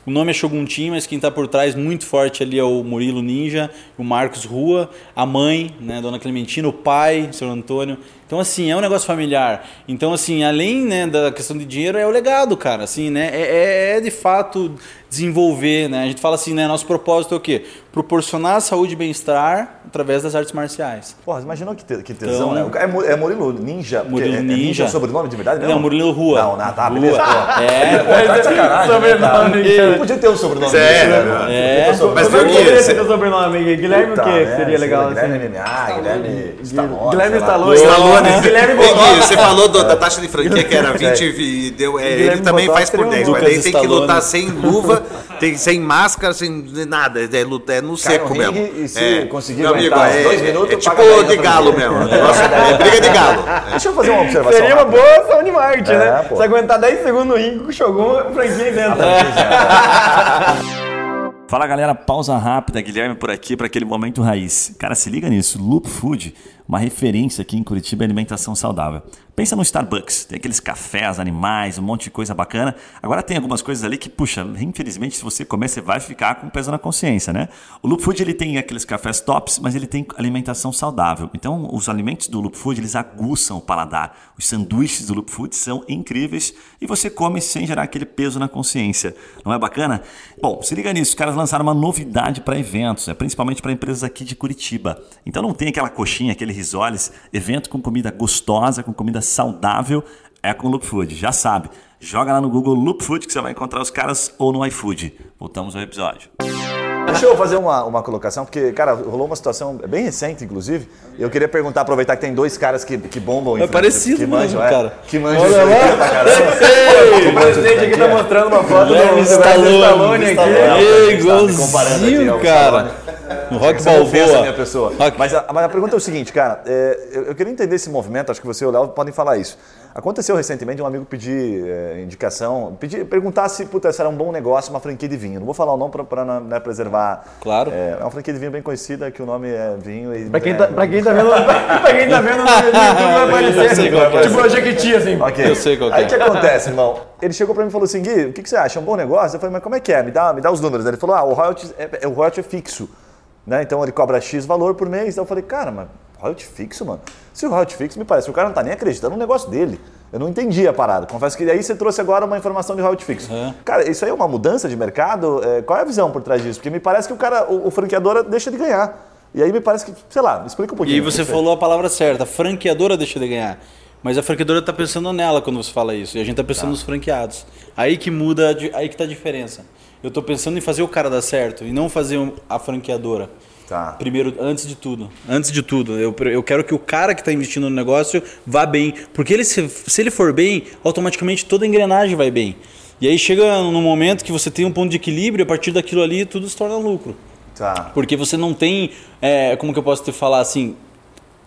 o nome é Shogun Team, mas quem está por trás muito forte ali é o Murilo Ninja, o Marcos Rua, a mãe, né, Dona Clementina, o pai, seu Antônio. Então, assim, é um negócio familiar. Então, assim, além né, da questão de dinheiro, é o legado, cara. Assim, né? É, é- é, de fato desenvolver, né? A gente fala assim, né? Nosso propósito é o quê? Proporcionar saúde e bem-estar através das artes marciais. Porra, você imaginou que, te- que tesão, Então- né? O cara É, é Murilo Ninja. Murilo é, é Ninja. o sobrenome de verdade mesmo? Não, Murilo Rua. Não, não, tá, beleza. Rua. pô. É, Pô, tá de sacanagem. Sobrenome, né. Não podia ter um sobrenome. Sério, desse, né? Podia É. um. Mas por eu quê? Cê- ter o sobrenome. Guilherme o quê? merda, Seria legal Guilherme assim? MMA, Guilherme Stallone. Guilherme lá. Stallone. Stallone. Guilherme. Gui, você falou da taxa de franquia que era 20 e deu. é, ele Guilherme também faz por seria um 10, mas daí tem que lutar sem luva, tem, sem máscara, sem nada. É, luta- é no seco mesmo. e se é. conseguir amigo, é, dois minutos, é tipo paga 10 de galo mesmo. o negócio É briga de galo. Deixa eu fazer uma observação. Seria uma boa Sony Mart, É, né? pô. Se aguentar 10 segundos no ringue com o Shogun, franquia dentro. Fala galera, pausa rápida, Guilherme por aqui para aquele momento raiz. Cara, se liga nisso, Loop Food, uma referência aqui em Curitiba em alimentação saudável. Pensa no Starbucks, tem aqueles cafés, animais, um monte de coisa bacana. Agora tem algumas coisas ali que, puxa, infelizmente, se você comer, você vai ficar com peso na consciência, né? O Loop Food ele tem aqueles cafés tops, mas ele tem alimentação saudável. Então, os alimentos do Loop Food eles aguçam o paladar. Os sanduíches do Loop Food são incríveis e você come sem gerar aquele peso na consciência. Não é bacana? Bom, se liga nisso, os caras lançaram uma novidade para eventos, é principalmente para empresas aqui de Curitiba. Então não tem aquela coxinha, aquele risoles, evento com comida gostosa, com comida saudável, é com Loop Food, já sabe. Joga lá no Google Loop Food que você vai encontrar os caras ou no iFood. Voltamos ao episódio. Deixa eu fazer uma, uma colocação, porque, cara, rolou uma situação bem recente, inclusive. E eu queria perguntar, aproveitar que tem dois caras que, que bombam em É parecido que mesmo, manjam, é, cara. Que manjam Olha lá. O presidente aqui tá mostrando uma foto do Stallone, Stallone aqui. Ei, igualzinho, cara. No Rock a Balboa. minha pessoa. Rock- Mas a, mas a pergunta é o seguinte, cara. é, eu, eu queria entender esse movimento, acho que você e o Léo podem falar isso. Aconteceu recentemente um amigo pedir é, indicação, pedir, perguntar se puta, se era um bom negócio uma franquia de vinho. Não vou falar o nome para né, preservar. Claro. É, é uma franquia de vinho bem conhecida, que o nome é vinho. E, Pra quem, é, tá, pra quem tá vendo, pra quem tá vendo no YouTube vai aparecer. Eu sei qual que é. Tipo a Jequiti, assim. Ok. Eu sei qual que Aí é. o que acontece, irmão? Ele chegou pra mim e falou assim, Gui, o que, que você acha? É um bom negócio? Eu falei, mas como é que é? Me dá, me dá os números. Ele falou, ah, o royalty é, é- o royalty é fixo. Né? Então ele cobra X valor por mês. Então eu falei, cara, mas royalty fixo, mano? Se o royalty fixo, me parece que o cara não tá nem acreditando no negócio dele. Eu não entendi a parada. Confesso que aí você trouxe agora uma informação de royalty fixo. Cara, isso aí é uma mudança de mercado? É, qual é a visão por trás disso? Porque me parece que o cara, o, o franqueador deixa de ganhar. E aí me parece que, sei lá, me explica um E pouquinho. aí você falou a palavra certa, a franqueadora deixa de ganhar. Mas a franqueadora está pensando nela quando você fala isso. E a gente está pensando nos franqueados. Aí que muda, aí que tá a diferença. Eu estou pensando em fazer o cara dar certo e não fazer a franqueadora. Tá. Primeiro, antes de tudo. Antes de tudo, eu, eu quero que o cara que está investindo no negócio vá bem. Porque ele, se, se ele for bem, automaticamente toda a engrenagem vai bem. E aí chega num momento que você tem um ponto de equilíbrio, a partir daquilo ali tudo se torna lucro. Tá. Porque você não tem, é, como que eu posso te falar assim,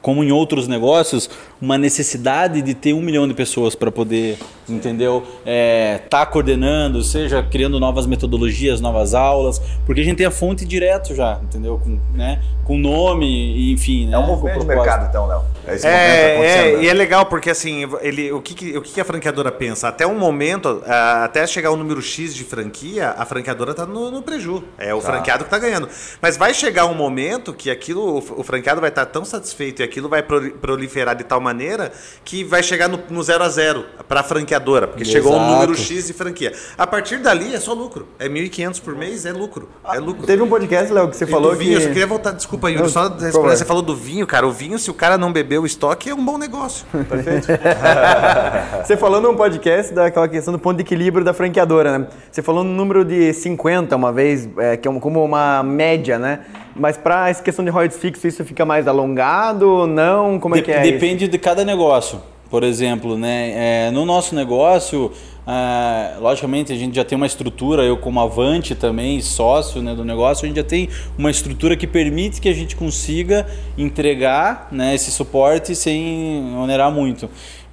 como em outros negócios, uma necessidade de ter um milhão de pessoas para poder, entendeu? É, tá coordenando, seja criando novas metodologias, novas aulas, porque a gente tem a fonte direto já, entendeu? Com, né? Com nome, e, enfim. É né? um Com movimento de mercado, então, Léo. É esse É, acontecendo. é, né? e é legal porque assim, ele, o, que, o que a franqueadora pensa? Até um momento, até chegar o número X de franquia, a franqueadora tá no, no preju. É o franqueado que tá ganhando. Mas vai chegar um momento que aquilo, o, o franqueado vai estar tão satisfeito e aquilo vai proli- proliferar de tal maneira que vai chegar no, no zero a zero para a franqueadora, porque chegou um Exato. número X de franquia. A partir dali é só lucro. É 1.500 por mês, é lucro. É lucro. Teve um podcast, Léo, que você E falou do vinho, eu só que... queria voltar, desculpa, Yuri, Não, só responder, você falou do vinho, cara. O vinho, se o cara não beber o estoque, é um bom negócio. Você falou num podcast daquela questão do ponto de equilíbrio da franqueadora, né? Você falou no número de 50 uma vez, é, que é como uma média, né? Mas para essa questão de royalties fixo, isso fica mais alongado? Não? Como é Dep- que é isso? Depende de cada negócio. Por exemplo, né, é, no nosso negócio, ah, logicamente a gente já tem uma estrutura, eu como avante também, sócio né, do negócio, a gente já tem uma estrutura que permite que a gente consiga entregar né, esse suporte sem onerar muito.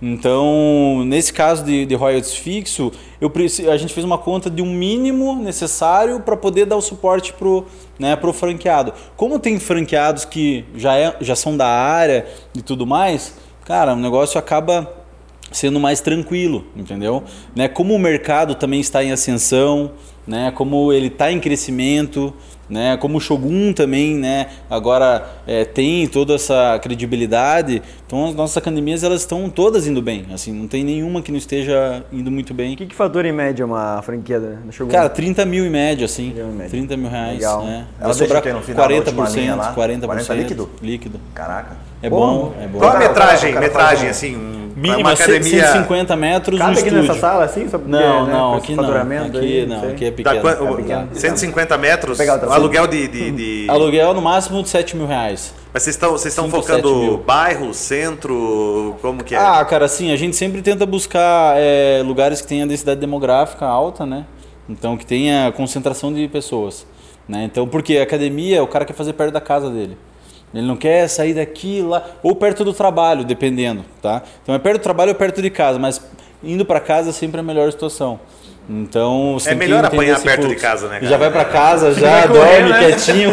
Então, nesse caso de, de royalties fixo, eu, a gente fez uma conta de um mínimo necessário para poder dar o suporte pro, né, pro franqueado. Como tem franqueados que já, é, já são da área e tudo mais, cara, o negócio acaba sendo mais tranquilo, entendeu? Né? Como o mercado também está em ascensão, né? Como ele está em crescimento, né? Como o Shogun também, né? Agora é, tem toda essa credibilidade, então as nossas academias elas estão todas indo bem, assim, não tem nenhuma que não esteja indo muito bem. O que, que fatura em média uma franquia da Shogun? Cara, 30 mil em média, assim. mil em média. 30 mil reais. Legal. Né? Ela Vai sobrar no final, na última 40%, linha lá? 40%. 40 líquido? Líquido. Caraca. É Pô, bom, é bom. Qual a metragem? metragem, um- assim, Mínimo academia. 150 metros Cabe no aqui estúdio. nessa sala, assim? Só porque, Não, né, não, aqui não. faturamento Aqui aí, não, sei. aqui é Dá pequeno. qua- é pequeno. 150 metros, aluguel de, de, de- Aluguel no máximo de 7 mil reais. Mas vocês estão vocês estão focando bairro, centro, como que é? Ah, cara, assim, a gente sempre tenta buscar é, lugares que tenham densidade demográfica alta, né? Então, que tenha concentração de pessoas. Né? Então, porque a academia, o cara quer fazer perto da casa dele. Ele não quer sair daqui lá, ou perto do trabalho, dependendo, tá? Então, é perto do trabalho ou perto de casa, mas indo para casa sempre é a melhor situação. Então você É tem que melhor apanhar perto de fluxo. casa, né, cara? Já vai pra casa, já dorme correr, né? quietinho,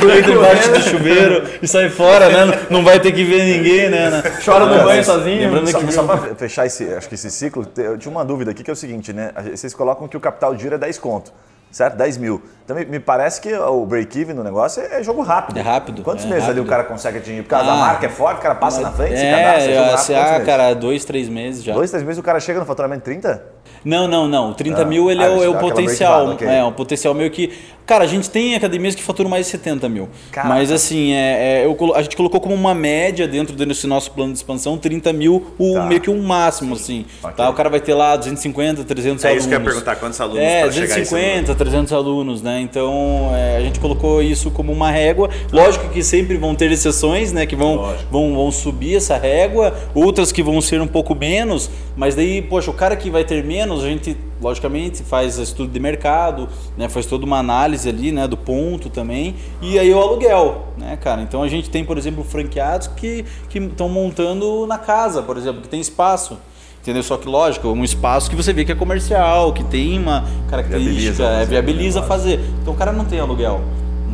deita embaixo do chuveiro e sai fora, né? Não vai ter que ver ninguém, né? Chora no banho sozinho. lembrando Só, que- só para fechar esse, acho que esse ciclo, eu tinha uma dúvida aqui que é o seguinte, né? Vocês colocam que o capital de giro é 10 conto, certo? 10 mil. Então me, me parece que o break-even no negócio é, é jogo rápido. É rápido, Quantos é meses ali o rápido. cara consegue atingir? Por causa da Ah. marca é forte, o cara passa na frente, se cadastra, é É, jogo a rápido. Meses? cara, dois, três meses já. Dois, três meses o cara chega no faturamento 30? Não, não, não. 30 Ah, mil ele ah, é, o, é o potencial. break-even, ok. É, um potencial meio que. Cara, a gente tem academias que faturam mais de 70 mil. Caraca. Mas assim, é, é, eu a gente colocou como uma média dentro desse nosso plano de expansão 30 mil, o, Tá. meio que um máximo, assim. Ok. Tá? O cara vai ter lá 250, 300 É alunos. isso que eu ia perguntar, quantos alunos É, pra chegar a esse 250, 300 alunos, né? Então é, a gente colocou isso como uma régua. Lógico que sempre vão ter exceções, né? Que vão, vão, vão subir essa régua, outras que vão ser um pouco menos, mas daí, poxa, o cara que vai ter menos, a gente logicamente faz estudo de mercado, né? Faz toda uma análise ali, né? Do ponto também. E aí o aluguel, né, cara? Então a gente tem, por exemplo, franqueados que que estão montando na casa, por exemplo, que tem espaço. Entendeu? Só que, lógico, um espaço que você vê que é comercial, que tem uma característica, Viabiliza é, fazer viabiliza negócio. fazer. Então o cara não tem aluguel.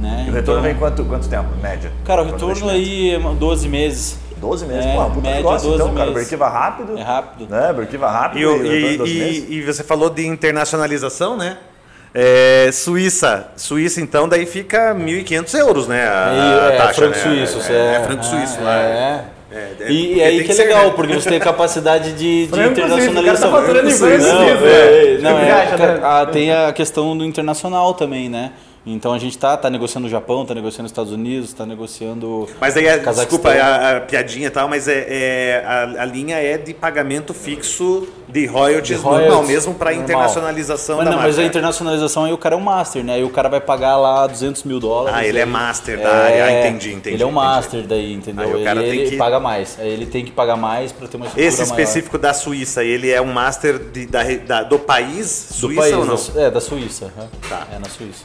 Né? E o retorno Então, vem quanto, quanto tempo, média? Cara, o retorno aí é 12 meses. 12 meses, É, pô, puta média, negócio 12 então, cara. meses. Break-even rápido. É rápido. Né? Break-even rápido E, e- 12 e- meses. e você falou de internacionalização, né? É, Suíça. Suíça, então, daí fica 1.500 euros, né? A, a é, taxa, franco né? suíço. É, É, é franco suíço lá. É. É, é, E, porque aí que é legal, né? porque você tem capacidade de, de suíço, internacionalização. o cara tá Não, suíço, é, é, não, é, né? ah, tem a questão do internacional também, né? Então a gente tá, tá negociando no Japão, tá negociando nos Estados Unidos, tá negociando. Mas aí, é, desculpa a, a piadinha e tal, mas é, é- a, a linha é de pagamento fixo de royalties, De royalties, normal, mesmo para internacionalização Mas da não, marca. mas a internacionalização aí o cara é um master, né? Aí o cara vai pagar lá 200 mil dólares. Ah, ele é master da área. Ah, entendi, entendi, Ele é um entendi. master daí, entendeu? Aí o cara ele, tem ele que- paga mais. Aí ele tem que pagar mais para ter uma estrutura Esse maior. específico da Suíça, ele é um master de- da, da- do país Do Suíça país, ou não? da é, da Suíça. Tá. É na Suíça.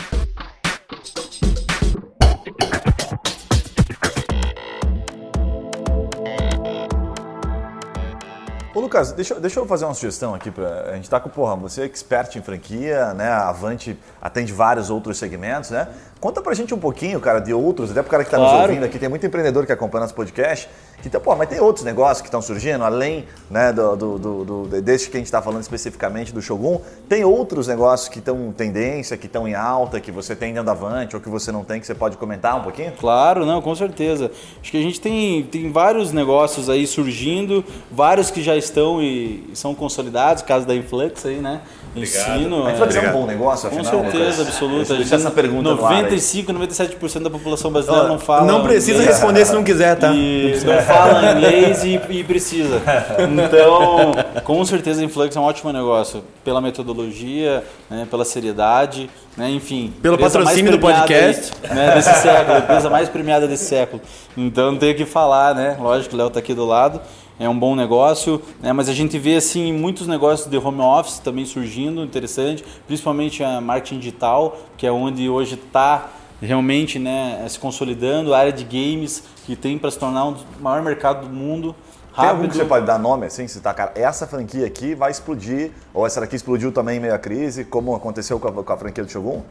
Lucas, deixa, eu- deixa eu fazer uma sugestão aqui. Pra, a gente tá com, porra, você é expert em franquia, né? A Avante atende vários outros segmentos, né? Conta pra gente um pouquinho, cara, de outros, até pro cara que tá nos Claro. ouvindo aqui, tem muito empreendedor que acompanha nosso podcast, tá, pô, mas tem outros negócios que estão surgindo, além né, do, do, do, do- desse que a gente tá falando especificamente do Shogun, tem outros negócios que estão tendência, que estão em alta, que você tem dentro da Avante ou que você não tem, que você pode comentar um pouquinho? Claro, não, com certeza. Acho que a gente tem, tem vários negócios aí surgindo, vários que já estão e são consolidados, caso da Influx aí, né? Ensino. A Influx é um bom negócio, Com afinal? certeza, Lucas? absoluta. Deixa, essa pergunta no ar aí. 95, 97% da população brasileira não fala. Não precisa inglês. responder se não quiser, tá? E não fala inglês e, e precisa. Então, com certeza, a Influx é um ótimo negócio. Pela metodologia, né, pela seriedade, né, enfim. Pelo patrocínio do podcast. aí, né, desse século, a empresa mais premiada desse século. Então, não tenho o que falar, né? Lógico, o Léo está aqui do lado. É um bom negócio, né? mas a gente vê assim muitos negócios de home office também surgindo, interessante, principalmente a marketing digital, que é onde hoje está realmente né, se consolidando, a área de games, que tem para se tornar um dos maiores mercados do mundo. Tem algum Rápido. que você pode dar nome assim, citar, cara, essa franquia aqui vai explodir, ou essa daqui explodiu também em meio à crise, como aconteceu com a, com a franquia do Shogun?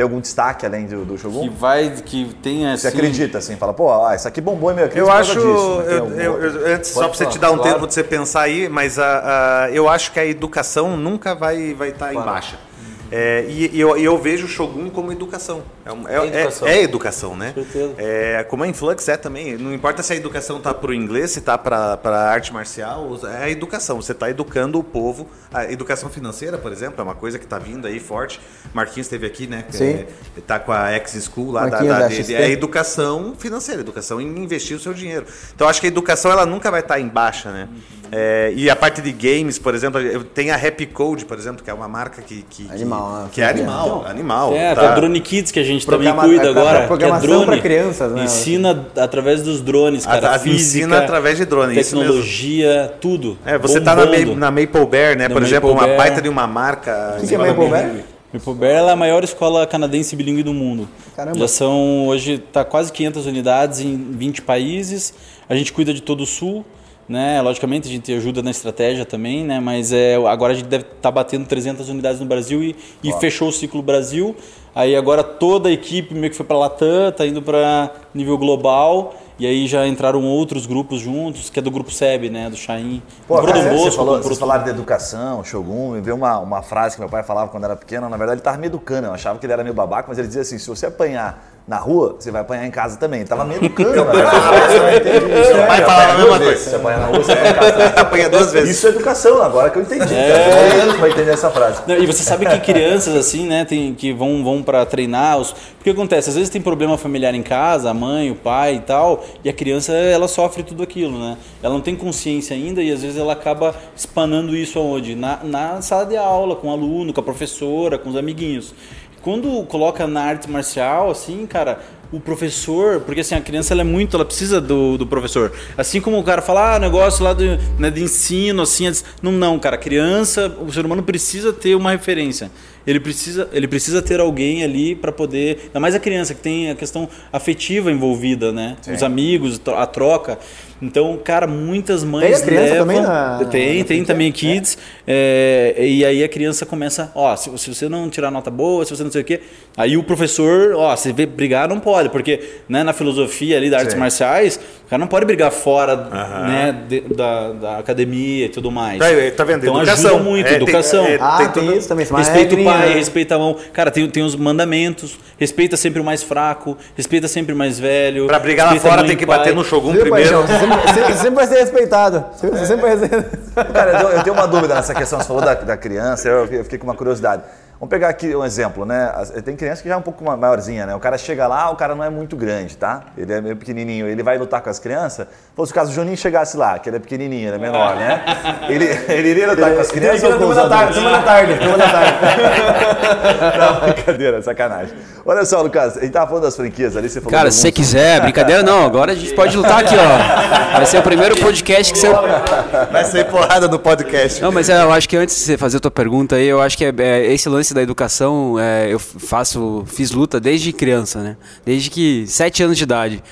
Tem algum destaque além do, do que Shogun? vai, que tem assim. Você acredita assim, fala, pô, ah, essa aqui bombou crise Eu acho, disso. Eu- eu- antes, só Pode para você te dar um claro. tempo de você pensar aí, mas a, a- eu acho que a educação nunca vai vai estar em baixa. É, e, e eu, e eu vejo o Shogun como educação. É, é- É é- educação. é educação, né? Com certeza. É, como a Influx é também. Não importa se a educação tá para o inglês, se tá para arte marcial, é a educação. Você está educando o povo. A educação financeira, por exemplo, é uma coisa que está vindo aí forte. Marquinhos esteve aqui, né? Sim. é- tá com a X School lá da, Marquinhos da, da de- XP. é educação financeira, educação em investir o seu dinheiro. Então acho que a educação ela nunca vai estar em baixa, né? É, e a parte de games, por exemplo, tem a Happy Code, por exemplo, que é uma marca que que, que- Animal, né? que é animal, animal. É, tá? a Drone Kids que a gente Programa- também cuida é, agora. programação que é drone, pra crianças, né? Ensina através dos drones, A- cara. a- física, ensina através de drone, isso mesmo. Tecnologia, tudo. É, você tá na, na Maple Bear, né? Na Por exemplo, Maple uma Bear. baita de uma marca. O que é Maple Bear? Maple Bear é a maior escola canadense bilíngue do mundo. Caramba. Já são, hoje está quase 500 unidades em 20 países. A gente cuida de todo o sul. Né? Logicamente a gente ajuda na estratégia também, né? Mas é, agora a gente deve estar batendo 300 unidades no Brasil e, e fechou o ciclo Brasil. Aí agora toda a equipe meio que foi para Latam, tá indo para nível global. E aí já entraram outros grupos juntos, que é do grupo SEB, né? Do Chain. Pô, cara, do você Bosco, falou, comprou vocês falaram de educação, Shogun, me veio uma, uma frase que meu pai falava quando era pequeno, na verdade ele tava me educando, eu achava que ele era meio babaca, mas ele dizia assim, se você apanhar na rua, você vai apanhar em casa também. Ele tava me educando, na verdade. Eu não entendi isso. Meu pai falava a apanha mesma coisa. vezes. Se apanhar na rua, você vai em casa. Apanha duas vezes. Isso é educação, agora que eu entendi. É. anos entender essa frase. Não, e você sabe que crianças assim, né, tem, que vão, vão para treinar, os... porque acontece, às vezes tem problema familiar em casa, a mãe, o pai e tal, e a criança ela sofre tudo aquilo, né? Ela não tem consciência ainda e às vezes ela acaba espanando isso aonde? Na, na sala de aula, com o aluno, com a professora, com os amiguinhos. Quando coloca na arte marcial, assim, cara, o professor, porque assim, a criança ela é muito, ela precisa do, do professor. Assim como o cara fala, ah, negócio lá do, né, de ensino, assim, não, não, cara, a criança, o ser humano precisa ter uma referência. Ele precisa, ele precisa ter alguém ali para poder, ainda mais a criança que tem a questão afetiva envolvida, né? Os amigos, a troca. Então, cara, muitas mães Tem levam, também na- tem, na tem também kids, é, e aí a criança começa, ó, se, se você não tirar nota boa, se você não sei o quê, aí o professor, ó, se vê brigar não pode, porque né, na filosofia ali das artes Sim. marciais, o cara não pode brigar fora, né, de- da, da academia e tudo mais. Tá, tá vendo? Então Educação. ajuda muito, É, tem- educação. é, Ah, tem tem, tudo- isso também. é Respeita o pai, né? respeita a mão. Cara, tem, tem os mandamentos. Respeita sempre o mais fraco, respeita sempre o mais velho. Pra brigar lá fora tem que pai. bater no Shogun primeiro. Sempre, sempre vai ser respeitado. Você você sempre vai ser. Cara, eu, eu tenho uma dúvida nessa questão. Você falou da, da criança, eu, eu fiquei com uma curiosidade. Vamos pegar aqui um exemplo, né? Tem criança que já é um pouco ma- maiorzinha, né? O cara chega lá, o cara não é muito grande, tá? Ele é meio pequenininho. Ele vai lutar com as crianças. Fosse o caso o Juninho chegasse lá, que ele é pequenininho, ele é menor, né? Ele, ele iria lutar com as crianças ou com os adultos? Turma da tarde, turma da tarde. Não, brincadeira, sacanagem. Olha só, Lucas, a gente tava falando das franquias ali, você falou Cara, se você quiser, brincadeira não, agora a gente pode lutar aqui, ó. Vai ser o primeiro podcast que você. Vai sair porrada no podcast. Não, mas é, eu acho que antes de você fazer a tua pergunta aí, eu acho que é, é, esse lance da educação, é, eu faço, fiz luta desde criança, né? Desde que sete anos de idade.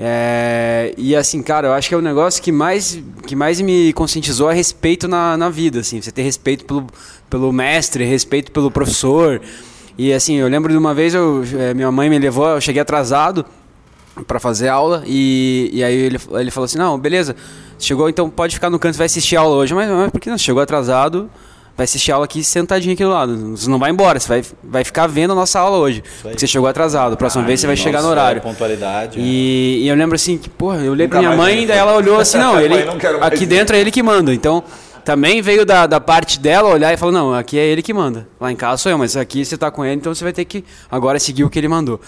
É, e assim, cara, eu acho que é o negócio que mais, que mais me conscientizou a respeito na, na vida, assim, você ter respeito pelo, pelo mestre, respeito pelo professor. E assim, eu lembro de uma vez, eu, é, minha mãe me levou, eu cheguei atrasado para fazer aula e, e aí ele, ele falou assim, não, beleza, chegou, então pode ficar no canto, vai assistir aula hoje. Mas, mas por que não? Chegou atrasado, vai assistir aula aqui sentadinho aqui do lado. Você não vai embora, você vai, vai ficar vendo a nossa aula hoje. Porque você chegou atrasado, próxima vez você vai chegar no Nossa, horário. é Pontualidade. E, e eu lembro assim que, porra, eu olhei Nunca pra minha mãe, daí ela olhou assim, não, ele não aqui ver. dentro é ele que manda. Então, também veio da, da parte dela olhar e falar, não, aqui é ele que manda. Lá em casa sou eu, mas aqui você tá com ele, então você vai ter que agora seguir o que ele mandou.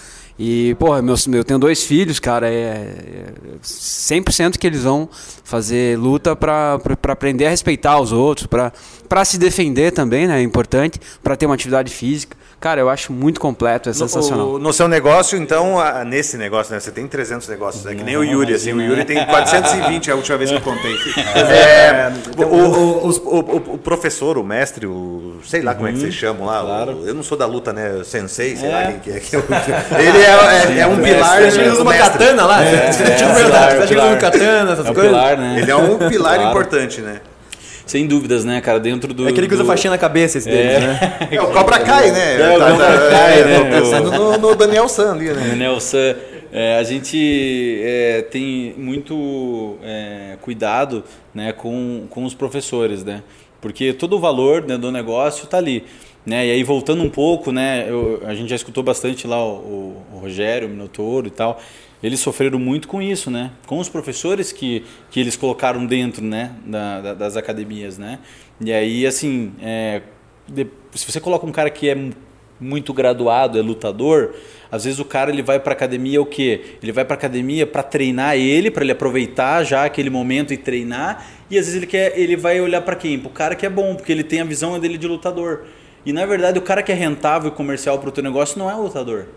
E, porra, meus, eu tenho dois filhos, cara, é, é 100% que eles vão fazer luta pra aprender a respeitar os outros, pra se defender também, né, é importante, pra ter uma atividade física. Cara, eu acho muito completo, é sensacional. No, no seu negócio, então, nesse negócio, né? Você tem 300 negócios. É que nem o Yuri, assim. O Yuri tem 420, é a última vez que eu contei. É, o, o- o- o- o professor, o mestre, o, sei lá como é que vocês chamam lá. o- eu não sou da luta, né? O sensei, sei lá quem que é. que é Ele é, é- é um pilar. Você usa uma katana lá? É, Você é, é, no katana, essas É pilar, né? Ele é um pilar Claro. importante, né? Sem dúvidas, né, cara? Dentro do. É aquele que usa do- faixinha na cabeça, esse deles, né? É o Cobra Kai, né? É, o Cobra Kai, né? Tô pensando no, no Daniel San ali, né? Nelson, é, a gente é, tem muito é, cuidado né, com, com os professores, né? Porque todo o valor né, do negócio está ali. Né? E aí, voltando um pouco, né, eu- a gente já escutou bastante lá o, o- o Rogério, o Minotouro e tal. Eles sofreram muito com isso, né? Com os professores que, que eles colocaram dentro né, da- da- das academias, né? E aí, assim, é, de- se você coloca um cara que é mu- muito graduado, é lutador, às vezes o cara ele vai para academia o quê? Ele vai para academia para treinar ele, para ele aproveitar já aquele momento e treinar, e às vezes ele quer, ele vai olhar para quem? Pro cara que é bom, porque ele tem a visão dele de lutador. E na verdade o cara que é rentável e comercial pro teu negócio não é o lutador.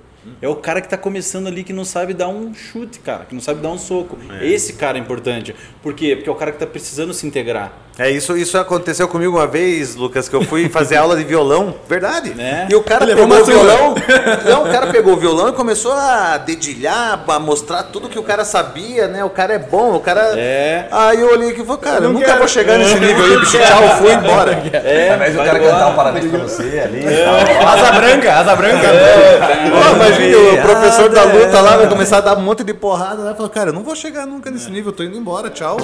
É o cara que está começando ali que não sabe dar um chute, cara, que não sabe dar um soco. Esse cara é importante. Por quê? Porque é o cara que está precisando se integrar. É, isso, isso aconteceu comigo uma vez, Lucas, que eu fui fazer aula de violão, verdade. Né? E o cara Levou pegou o violão. Não, o cara pegou o violão e começou a dedilhar, a mostrar tudo que o cara sabia, né? O cara é bom, o cara. É. Aí eu olhei aqui e falei, cara, eu nunca vou chegar nesse nível aí, bicho. Tchau, fui embora. É, Ao invés do cara embora. cantar um parabéns pra você ali tal. Asa branca, asa branca. Pô, imagina, o professor da luta lá vai começar a dar um monte de porrada lá. Falou, cara, eu não vou chegar nunca nesse nível, eu tô indo embora, tchau.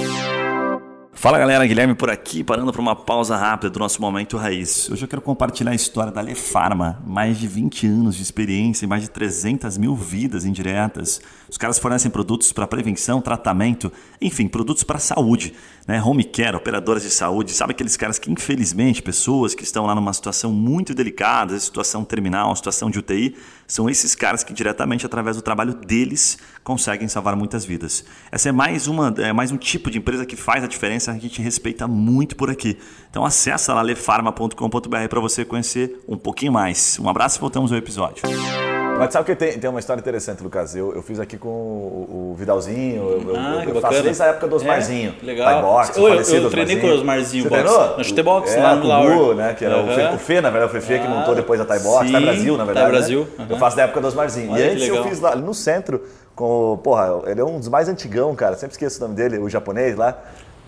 Fala galera, Guilherme por aqui, parando para uma pausa rápida do nosso Momento Raiz. Hoje eu quero compartilhar a história da Lefarma, mais de 20 anos de experiência e mais de 300 mil vidas indiretas. Os caras fornecem produtos para prevenção, tratamento, enfim, produtos para saúde, né? Home care, operadoras de saúde, sabe aqueles caras que infelizmente, pessoas que estão lá numa situação muito delicada, situação terminal, situação de UTI, são esses caras que diretamente através do trabalho deles conseguem salvar muitas vidas. Essa é mais uma, é mais um tipo de empresa que faz a diferença, a gente respeita muito por aqui. Então acessa lá lefarma.com.br para você conhecer um pouquinho mais. Um abraço e voltamos ao episódio. Mas sabe que tem, tem uma história interessante, Lucas? Eu, eu fiz aqui com o, o Vidalzinho, eu, eu- Ah, eu, que eu faço desde a época do Osmarzinho. É, legal. Thai boxe, Eu- eu- eu treinei com o Osmarzinho Você boxe. treinou? No chute boxe, é, lá no com o Lauer. Gu, né? Que era o, Fê, o Fê, na verdade, o Fê que Ah, montou depois a Thai sim, Thai Brasil, na Thai verdade. né? Brasil, Eu aham. faço da época do Osmarzinho. Olha E que antes eu fiz lá no centro com, o- porra, ele é um dos mais antigão, cara. Sempre esqueço o nome dele, o japonês lá.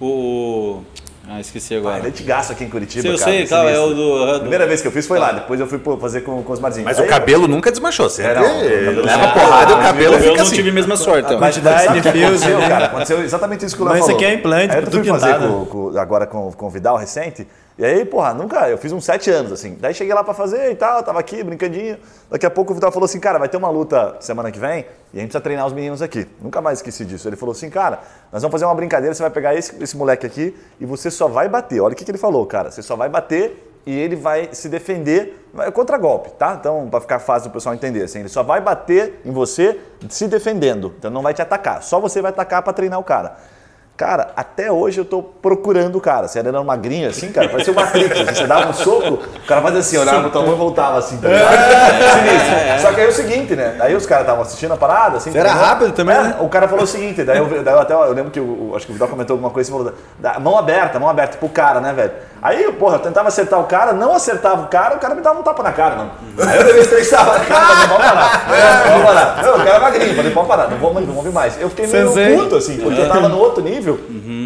O. Ah, esqueci Ah, agora. ele é antigaço aqui em Curitiba, Sei, eu cara. sei, claro, é o do- A primeira vez que eu fiz foi lá, depois eu fui pô, fazer com, com os Marzinhos. Mas o cabelo nunca desmanchou, sempre É, não, leva porrada e o Ah, cabelo eu fica não assim. tive a mesma sorte. Mas Quantidade de fios, aconteceu, né? cara? Aconteceu exatamente isso que o Léo Mas isso falou. aqui é implante, Aí eu tudo fui fazer agora com, com o Vidal recente. E aí, porra, nunca. Eu fiz uns sete anos, assim. Daí cheguei lá pra fazer e tal, tava aqui, brincandinho. Daqui a pouco o Vidal falou assim, cara, vai ter uma luta semana que vem e a gente precisa treinar os meninos aqui. Nunca mais esqueci disso. Ele falou assim, cara, nós vamos fazer uma brincadeira, você vai pegar esse, esse moleque aqui e você só vai bater. Olha o que, que ele falou, cara. Você só vai bater e ele vai se defender vai- contra golpe, tá? Então, pra ficar fácil do pessoal entender, assim, ele só vai bater em você se defendendo. Então não vai te atacar. Só você vai atacar pra treinar o cara. Cara, até hoje eu tô procurando o cara. Você era magrinho assim, cara, parecia o Matrix. assim, você dava um soco, o cara fazia assim, olhava no tua mão e voltava assim, tá ligado? Sinistro. Só que aí é o seguinte, né? Aí os caras estavam assistindo a parada, assim. Você era rápido também, É, né? O cara falou o seguinte, daí eu, daí eu até eu lembro que o, o- acho que o Vidal comentou alguma coisa, você falou da mão aberta, mão aberta pro cara, né, velho? Aí, porra, eu tentava acertar o cara, não acertava o cara, o cara me dava um tapa na cara, mano. Aí eu devia estressar, cara, não, vamos parar, vamos parar. Não, o cara é magrinho, falei, vamos parar, não vou, não vou vir mais. Eu fiquei meio Sensei. puto, assim, porque eu tava no outro nível.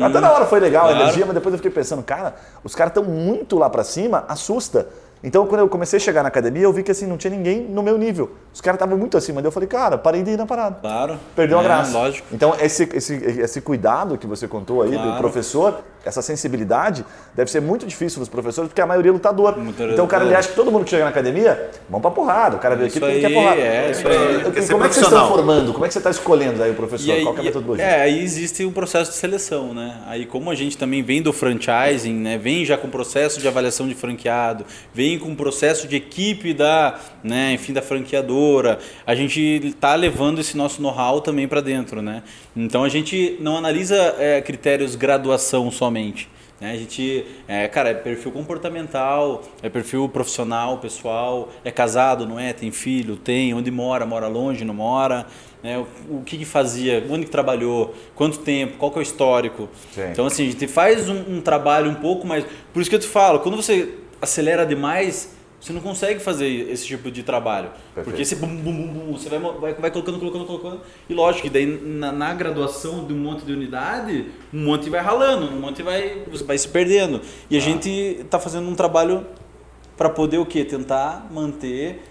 Até na hora foi legal a Claro. energia, mas depois eu fiquei pensando, cara, os caras estão muito lá pra cima, assusta. Então, quando eu comecei a chegar na academia, eu vi que assim, não tinha ninguém no meu nível. Os caras estavam muito acima. Daí eu falei, cara, parei de ir na parada. Claro. Perdeu a É, graça. Lógico. Então, esse, esse, esse cuidado que você contou aí do Claro. professor, essa sensibilidade, deve ser muito difícil nos professores, porque a maioria é lutador. Muito então, o cara ele lutador. acha que todo mundo que chega na academia, vamos pra porrada. O cara veio aqui porque aí, quer porrada. é, isso aí. Como é que vocês estão formando? Como é que você está escolhendo aí o professor? Aí, Qual que é a metodologia? é, aí existe um processo de seleção, né? Aí como a gente também vem do franchising, né? Vem já com processo de avaliação de franqueado, vem com processo de equipe da, né, enfim, da franqueadora. A gente tá levando esse nosso know-how também para dentro, né? Então a gente não analisa é, critérios graduação somente. Né? A gente, é, cara, é perfil comportamental, é perfil profissional, pessoal, é casado, não é? Tem filho, tem, onde mora, mora longe, não mora, né? O, o que, que fazia, onde que trabalhou, quanto tempo, qual que é o histórico. Sim. Então, assim, a gente faz um, um trabalho um pouco mais. Por isso que eu te falo, quando você acelera demais, você não consegue fazer esse tipo de trabalho. Porque você, bum, bum, bum, bum, você vai, vai, vai colocando, colocando, colocando. E lógico, que daí na, na graduação de um monte de unidade, um monte vai ralando, um monte vai, vai se perdendo. E a gente está fazendo um trabalho para poder o quê? Tentar manter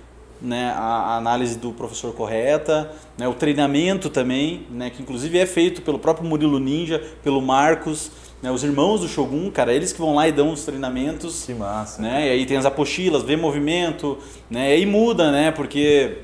né, a, a análise do professor correta, né, o treinamento também, né, que inclusive é feito pelo próprio Murilo Ninja, pelo Marcos, né, os irmãos do Shogun, cara, eles que vão lá e dão os treinamentos. Que massa. Né, e aí tem as apostilas, vê movimento, né, e aí muda, né, porque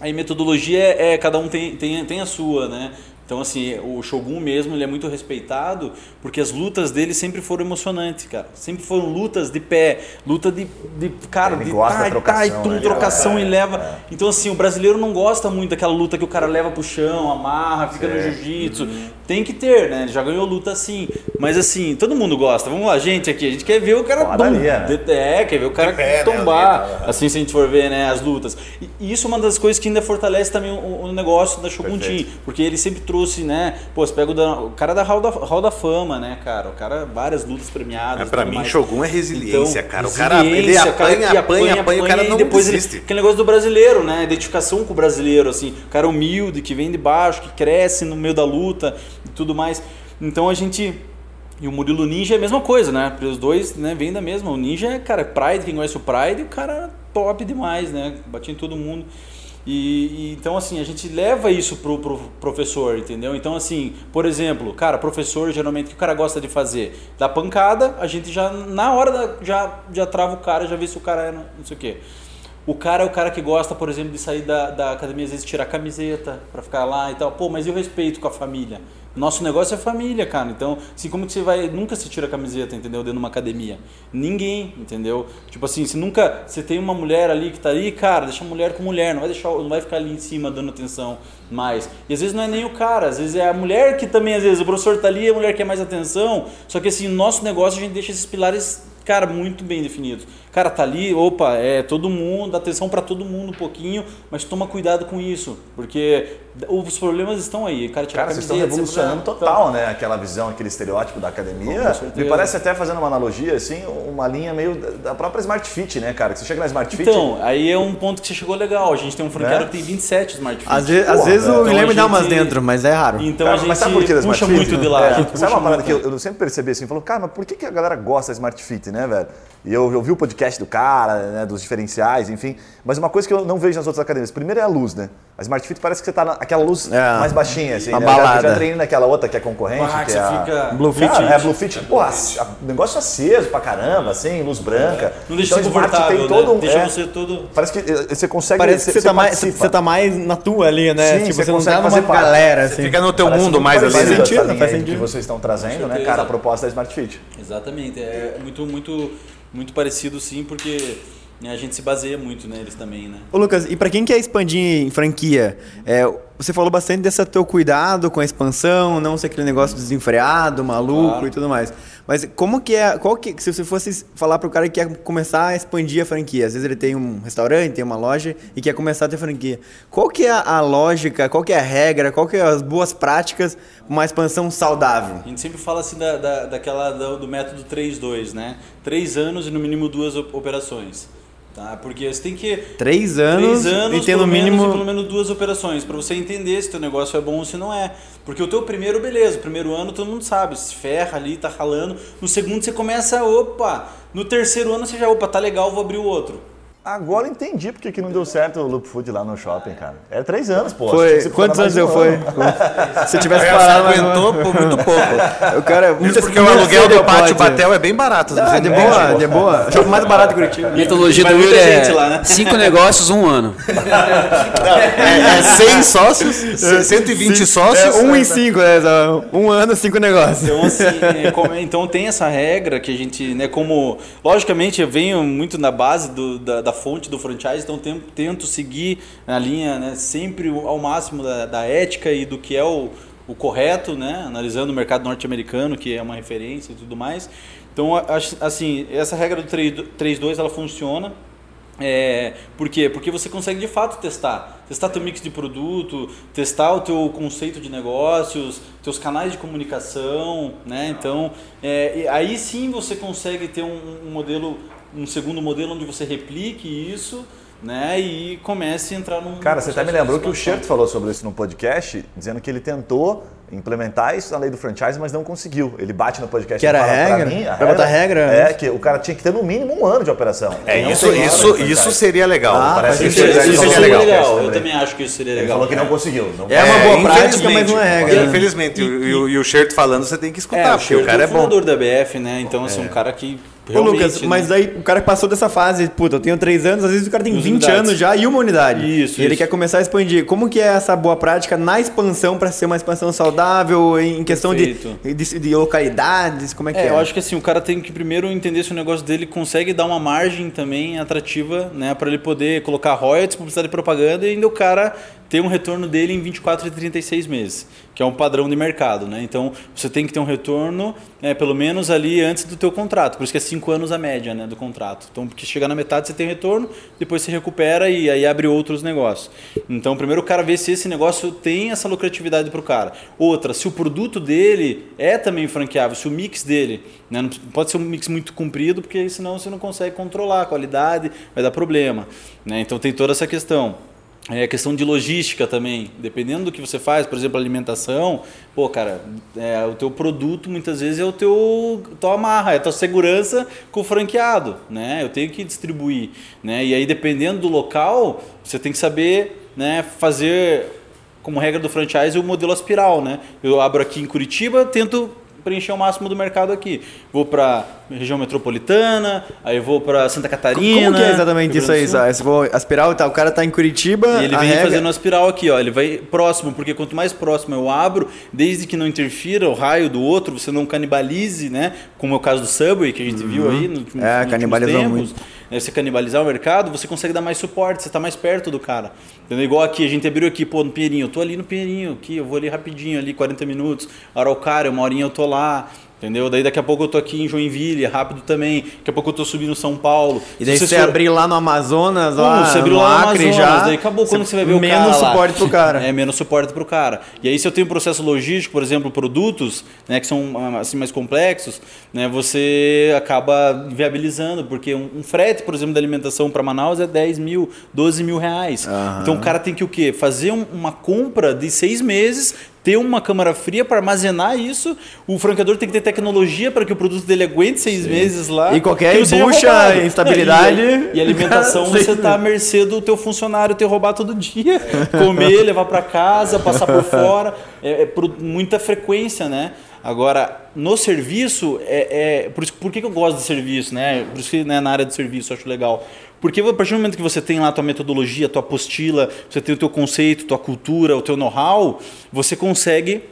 aí metodologia é, é- cada um tem, tem, tem a sua, né. Então, assim, o Shogun mesmo, ele é muito respeitado porque as lutas dele sempre foram emocionantes, cara. Sempre foram lutas de pé, luta de, de cara, Ele de gosta tai, trocação, tai, tum, né? trocação É, e leva. Então, assim, o brasileiro não gosta muito daquela luta que o cara leva pro chão, amarra, fica no jiu-jitsu. Tem que ter, né? Ele já ganhou luta assim. Mas, assim, todo mundo gosta. Vamos lá, gente aqui. A gente quer ver o cara bum, né? É, quer ver o cara pé, né, tombar. tá, assim, se a gente for ver, né, as lutas. E e isso é uma das coisas que ainda fortalece também o, o negócio da Shogun Team. Porque ele sempre trouxe, né? Pô, você pega o, da- o cara da Hall da, Hall da Fama, né, cara? O cara, várias lutas premiadas. Mas pra mim, mais. Shogun é resiliência, Então, cara. O cara, ele apanha, cara que apanha, apanha, o cara não depois ele- desiste. Aquele negócio do brasileiro, né? Identificação com o brasileiro, assim. O cara humilde, que vem de baixo, que cresce no meio da luta e tudo mais. Então a gente. E o Murilo Ninja é a mesma coisa, né? Porque os dois né, vêm da mesma. O Ninja é, cara, Pride, quem conhece o Pride, o cara top demais, né? Batia em todo mundo. E, e, então, assim, a gente leva isso pro, pro professor, entendeu? Então, assim, por exemplo, cara, professor, geralmente, o que o cara gosta de fazer? Da pancada, a gente já, na hora, da, já, já trava o cara, já vê se o cara é não, não sei o quê. O cara é o cara que gosta, por exemplo, de sair da, da academia, às vezes tirar a camiseta pra ficar lá e tal. Pô, mas e o respeito com a família? Nosso negócio é família, cara. Então, assim, como que você vai. Nunca se tira a camiseta, entendeu? Dentro de uma academia. Ninguém, entendeu? Tipo assim, se nunca. Você tem uma mulher ali que tá ali, cara, deixa a mulher com mulher, não vai deixar, não vai ficar ali em cima dando atenção mais. E às vezes não é nem o cara, às vezes é a mulher que também, às vezes, o professor tá ali, a mulher quer mais atenção. Só que assim, no nosso negócio a gente deixa esses pilares cara, muito bem definidos. Cara, tá ali, opa, é todo mundo, atenção para todo mundo um pouquinho, mas toma cuidado com isso, porque os problemas estão aí. Cara, tirar Cara, a vocês estão revolucionando sempre- total, né? Aquela visão, aquele estereótipo da academia. Me parece até fazendo uma analogia, assim, uma linha meio da- própria Smart Fit, né, cara? Que você chega na Smart Fit. Então, aí é um ponto que você chegou legal. A gente tem um franqueado Né? que tem 27 Smart Fit. Às vezes, às Porra, vezes velho. o Então Guilherme dá umas dentro, mas é raro. Então Cara, a gente mas sabe por que da Smart puxa Fit? muito de lá. É, sabe puxa uma parada muito. que eu, eu sempre percebi assim, falou, cara, mas por que, que a galera gosta da Smart Fit, né, velho? E eu, eu vi o podcast do cara, né, dos diferenciais, enfim. Mas uma coisa que eu não vejo nas outras academias, primeiro é a luz, né? A Smart Fit parece que você tá naquela luz É. mais baixinha, assim. Uma né? Já- Eu balada. já treinei naquela outra que é concorrente, Ah, que é você a... fica... Blue Fit. Cara, é Blue Fit, pô, negócio aceso pra caramba, assim, luz branca. Não deixa Então, você Smart confortável, tem todo né? um... Deixa é, você todo... Parece que eh, você consegue... Parece que você, tá mais, você tá mais na tua ali, né? Sim, tipo, você você, não consegue tá numa galera, Você assim. fica no teu Parece mundo mais ali. né? essa sentido, faz sentido. que vocês estão trazendo, né, cara? A proposta da Smart Fit. Exatamente. É muito, muito, muito parecido sim, porque né, a gente se baseia muito neles também, né? Ô Lucas, e pra quem quer expandir em franquia, é, você falou bastante desse teu cuidado com a expansão, não ser aquele negócio desenfreado, maluco Claro. e tudo mais. Mas como que é, qual que, se você fosse falar pro cara que quer começar a expandir a franquia, às vezes ele tem um restaurante, tem uma loja e quer começar a ter franquia. Qual que é a, lógica, qual que é a regra, qual que é as boas práticas pra uma expansão saudável? A gente sempre fala assim da, da, daquela, do, do método 3-2, né? Três anos e no mínimo duas op- operações. Tá? Porque você tem que. Três anos, Três anos e ter no pelo menos, mínimo... e pelo menos duas operações, para você entender se teu negócio é bom ou se não é. Porque o teu primeiro, beleza, o primeiro ano todo mundo sabe, se ferra ali, tá ralando. No segundo você começa, opa. No terceiro ano você já, opa, tá legal, vou abrir o outro. Agora eu entendi porque que não deu certo o Loop Food lá no shopping, cara. É três anos, pô. Foi, quantos anos de eu foi? Se tivesse Você parado mais aguentou por muito pouco. O cara, Isso muitas- porque o aluguel do pátio. Batel é bem barato. Ah, você de não boa, de boa. Shopping mais barato que Curitiba. Metodologia Vai do Yuri é gente lá, né? cinco negócios, um ano. É, é 100 sócios, 120 sócios. É, um em cinco, né? Um ano, cinco negócios. Então, assim, é, como- então tem essa regra que a gente, né, como. Logicamente, eu venho muito na base do- da, da fonte do franchise, então tento seguir a linha né, sempre ao máximo da, da ética e do que é o, o correto, né, analisando o mercado norte-americano, que é uma referência e tudo mais. Então, assim, essa regra do 3-2 ela funciona. É, por quê? Porque você consegue de fato testar. Testar teu mix de produto, testar o teu conceito de negócios, teus canais de comunicação, né? Então, é, aí sim você consegue ter um, um modelo, um segundo modelo onde você replique isso, né? E comece a entrar num. Cara, você até me processo de lembrou que o. Shirt falou sobre isso no podcast, dizendo que ele tentou implementar isso na lei do franchise, mas não conseguiu. Ele bate no podcast Que e era fala, a pra regra? mim, a Pra botar regra? É que o cara tinha que ter no mínimo um ano de operação. É, isso, isso, isso seria legal. Ah, Parece faz que isso Isso seria seria legal. legal. Eu também. acho que isso seria Ele legal. falou que não conseguiu. Não É uma boa prática, mas não é regra. Infelizmente, e, e o- e o Shirt falando, você tem que escutar, É, o porque o Shirt cara é é o bom. fundador da BF, né? Então, assim, um cara que Ô, realmente... Lucas, né? mas daí o cara que passou dessa fase, puta, eu tenho três anos, às vezes o cara tem Duas 20 unidades. anos já e uma unidade. Isso, E ele isso. quer começar a expandir. Como que é essa boa prática na expansão para ser uma expansão saudável, em questão de, de, de localidades? Como é que é? É, eu acho que assim, o cara tem que primeiro entender se o negócio dele consegue dar uma margem também atrativa, né, para ele poder colocar royalties, publicidade e propaganda e ainda o cara ter um retorno dele em 24 e 36 meses, que é um padrão de mercado, né? Então, você tem que ter um retorno, né, pelo menos ali antes do teu contrato. Por isso que é cinco anos a média né, do contrato. Então, porque chegar na metade você tem retorno, depois você recupera e aí abre outros negócios. Então, primeiro o cara vê se esse negócio tem essa lucratividade para o cara. Outra, se o produto dele é também franqueável, se o mix dele, né, não pode ser um mix muito comprido, porque senão você não consegue controlar a qualidade, vai dar problema. Né? Então, tem toda essa questão. É questão de logística também. Dependendo do que você faz, por exemplo, alimentação, pô, cara, é, o teu produto muitas vezes é o teu tua amarra, é a tua segurança com o franqueado, né? Eu tenho que distribuir, né? E aí dependendo do local, você tem que saber, né, fazer como regra do franchise o modelo aspiral, né? Eu abro aqui em Curitiba, tento preencher o máximo do mercado aqui. Vou para região metropolitana, aí vou para Santa Catarina. Como que é exatamente isso aí? Vou- A espiral tá, o cara tá em Curitiba. E ele vem regra- fazendo uma espiral aqui, ó. Ele vai próximo, porque quanto mais próximo eu abro, desde que não interfira o raio do outro, você não canibalize, né? Como é o caso do Subway, que a gente viu aí no, último- É, nos últimos canibalizou tempos. muito. né, Você canibalizar o mercado, você consegue dar mais suporte, você está mais perto do cara. Entendeu? Igual aqui, a gente abriu aqui, pô, no Pinheirinho. Eu tô ali no Pinheirinho, aqui, eu vou ali rapidinho, ali 40 minutos. Araucária, uma horinha eu tô lá. Entendeu? Daí daqui a pouco eu tô aqui em Joinville, rápido também. Daqui a pouco eu tô subindo São Paulo. E daí Se você for- abrir lá no Amazonas, lá você abriu no lá no Acre Amazonas, já. daí acabou quando você vai ver o menos cara lá. suporte pro cara. É, menos suporte pro cara. E aí se eu tenho um processo logístico, por exemplo, produtos, né, que são assim mais complexos, né, você acaba viabilizando, porque um, um frete, por exemplo, da alimentação para Manaus é 10 mil, 12 mil reais. Então o cara tem que o quê? Fazer um- uma compra de seis meses, ter uma câmara fria para armazenar isso. O franqueador tem que ter tecnologia para que o produto dele aguente seis meses lá. E qualquer roubado. instabilidade, E, e alimentação cara, você tá à mercê do teu funcionário ter roubar todo dia, comer, levar para casa, passar por fora, é, é por muita frequência, né? Agora, no serviço, é, é- por, isso, por que, que eu gosto de serviço, né? Por isso que né, na área de serviço eu acho legal. Porque a partir do momento que você tem lá a tua metodologia, a tua apostila, você tem o teu conceito, tua cultura, o teu know-how, você consegue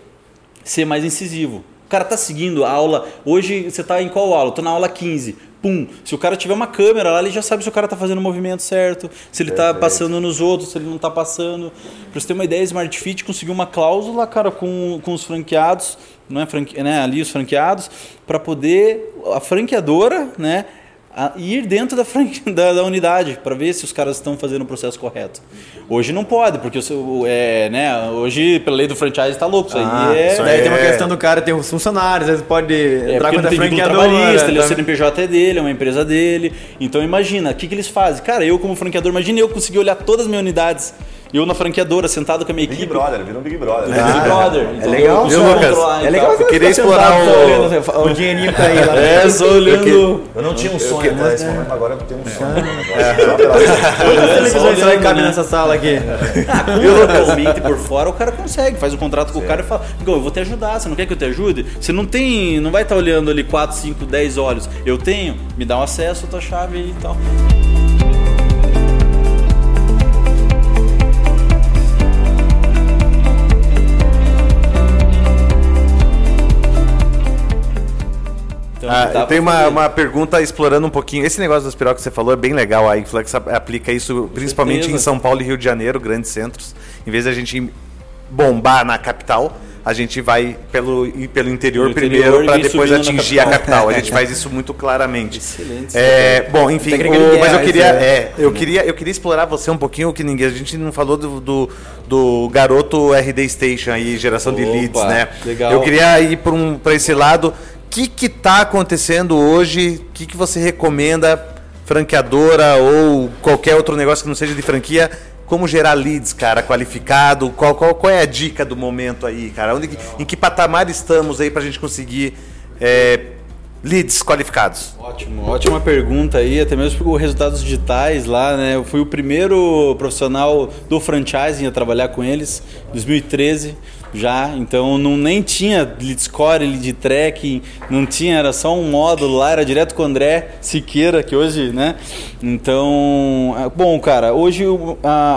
ser mais incisivo. O cara tá seguindo a aula. Hoje você tá em qual aula? Eu tô na aula 15. Pum. Se o cara tiver uma câmera lá, ele já sabe se o cara tá fazendo o movimento certo, se ele tá passando nos outros, se ele não tá passando. Pra você ter uma ideia, Smart Fit conseguiu uma cláusula, cara, com, com os franqueados, não é franque, né, ali os franqueados, para poder a franqueadora, né, ir dentro da, da, da unidade para ver se os caras estão fazendo o processo correto. Hoje não pode, porque o seu, é, né, hoje pela lei do franchise está louco. Isso Ah, aí é, daí tem uma é- questão do cara ter os funcionários, às vezes pode é entrar contra a franqueadora. trabalhista, ele, o tá- CNPJ é dele, é uma empresa dele. Então imagina, o que, que eles fazem? Cara, eu como franqueador, imagina eu conseguir olhar todas as minhas unidades. Eu na franqueadora, sentado com a minha Big equipe. Brother, vira um Big Brother. Big Brother. Então, legal. Viu, Lucas? É então. legal você Eu queria explorar sentado o- o dinheirinho cair lá. É, só olhando. Eu não tinha um sonho até esse momento, agora eu tenho um sonho. Quantas televisões será que cabe né? nessa sala aqui? Localmente por fora, o cara consegue, faz um contrato com o cara e fala: "Igor, eu vou te ajudar, você não quer que eu te ajude? Você não tem, não vai estar olhando ali 4, 5, 10 olhos. Eu tenho, me dá um acesso à tua chave aí e tal. Então, Ah, tenho uma, uma pergunta explorando um pouquinho. Esse negócio do espiral que você falou é bem legal. A Influx ap- aplica isso principalmente certeza. em São Paulo e Rio de Janeiro, grandes centros. Em vez da gente bombar na capital, a gente vai pelo, pelo interior primeiro para depois atingir a capital. capital. A gente faz isso muito claramente. Excelente É, bom, enfim, o- de mas eu queria, aí. é, eu queria, eu queria explorar você um pouquinho que ninguém, a gente não falou do, do, do garoto RD Station aí, geração de Opa, leads, né? legal. Eu queria ir para um, pra esse lado. Que que tá acontecendo hoje? O que que você recomenda franqueadora ou qualquer outro negócio que não seja de franquia? Como gerar leads, cara, qualificado? Qual, qual, qual é a dica do momento aí, cara? Onde, em que patamar estamos aí pra gente conseguir é, leads qualificados? Ótimo, ótima pergunta aí, até mesmo por resultados digitais lá, né? Eu fui o primeiro profissional do franchising a trabalhar com eles, 2013 já, então não nem tinha lead score, lead tracking, não tinha, era só um módulo lá, era direto com o André Siqueira, que hoje, né? Então, é, bom, cara, hoje,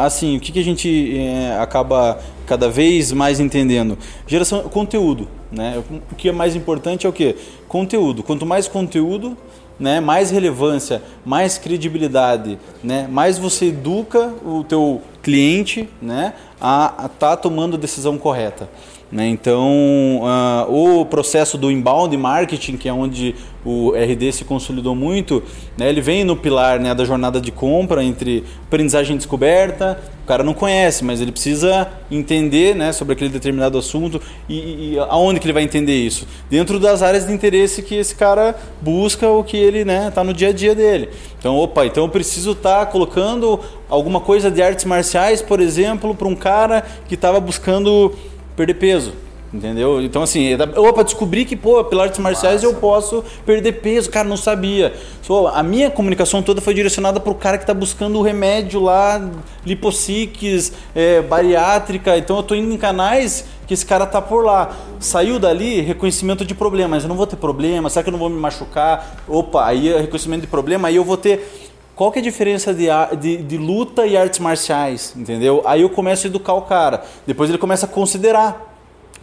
assim, o que, que a gente é, acaba cada vez mais entendendo? Geração conteúdo, né? O que é mais importante é o quê? Conteúdo. Quanto mais conteúdo, né, mais relevância, mais credibilidade, né, mais você educa o teu cliente né, a estar tá tomando a decisão correta. Né? Então, ah, o processo do inbound marketing, que é onde o RD se consolidou muito, né? ele vem no pilar né, da jornada de compra entre aprendizagem descoberta. O cara não conhece, mas ele precisa entender né, sobre aquele determinado assunto e, e aonde que ele vai entender isso? Dentro das áreas de interesse que esse cara busca ou que ele está né, no dia a dia dele. Então, opa, então eu preciso estar tá colocando alguma coisa de artes marciais, por exemplo, para um cara que estava buscando perder peso. Entendeu? Então, assim, opa, descobri que, pô, pelas artes marciais Nossa. eu posso perder peso. Cara, não sabia. So, a minha comunicação toda foi direcionada para o cara que está buscando o remédio lá, lipossiques, é, bariátrica. Então, eu estou indo em canais que esse cara tá por lá. Saiu dali, reconhecimento de problema. Mas eu não vou ter problema, será que eu não vou me machucar? Opa, aí é reconhecimento de problema, aí eu vou ter qual que é a diferença de, de, de, luta e artes marciais, entendeu? Aí eu começo a educar o cara. Depois ele começa a considerar.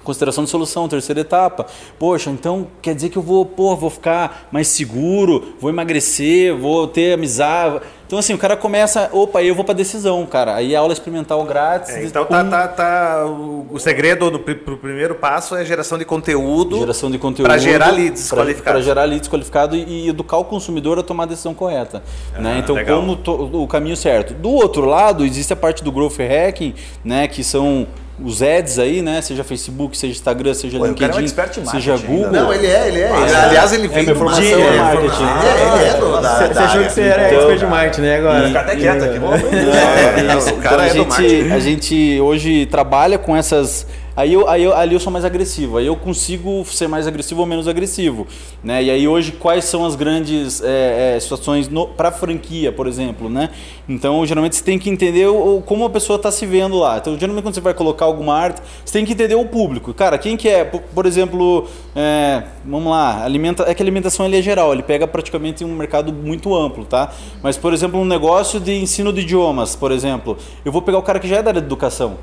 Consideração de solução, terceira etapa. Poxa, então quer dizer que eu vou, pô, vou ficar mais seguro, vou emagrecer, vou ter amizade. Então, assim, o cara começa, opa, aí eu vou pra decisão, cara. Aí a aula experimental grátis. É, então, tá, tá, tá, o, o segredo do pro primeiro passo é geração de conteúdo. Geração de conteúdo. Para gerar leads qualificados. Para gerar leads qualificados e, e, educar o consumidor a tomar a decisão correta. Ah, né? Então, legal. como to, o caminho certo. Do outro lado, existe a parte do growth hacking, né? Que são os ads aí, né? Seja Facebook, seja Instagram, seja Pô, LinkedIn, é um seja Google. Ainda. Não, ele é, ele é. ele, aliás, ele vem é, do marketing. É, marketing. Ah, ele é do, da, Você achou que você era então, expert de marketing, né? Agora. Fica até quieto aqui, vamos é, O cara então, é a gente, a gente hoje trabalha com essas Aí, eu, aí eu, ali eu sou mais agressivo, aí eu consigo ser mais agressivo ou menos agressivo. Né? E aí hoje quais são as grandes é, é, situações para franquia, por exemplo. Né? Então geralmente você tem que entender o, como a pessoa está se vendo lá. Então geralmente quando você vai colocar alguma arte, você tem que entender o público. Cara, quem que é, por, por exemplo, é, vamos lá, alimenta, é que a alimentação ele é geral, ele pega praticamente um mercado muito amplo, tá? Mas por exemplo um negócio de ensino de idiomas, por exemplo, eu vou pegar o cara que já é da área de educação.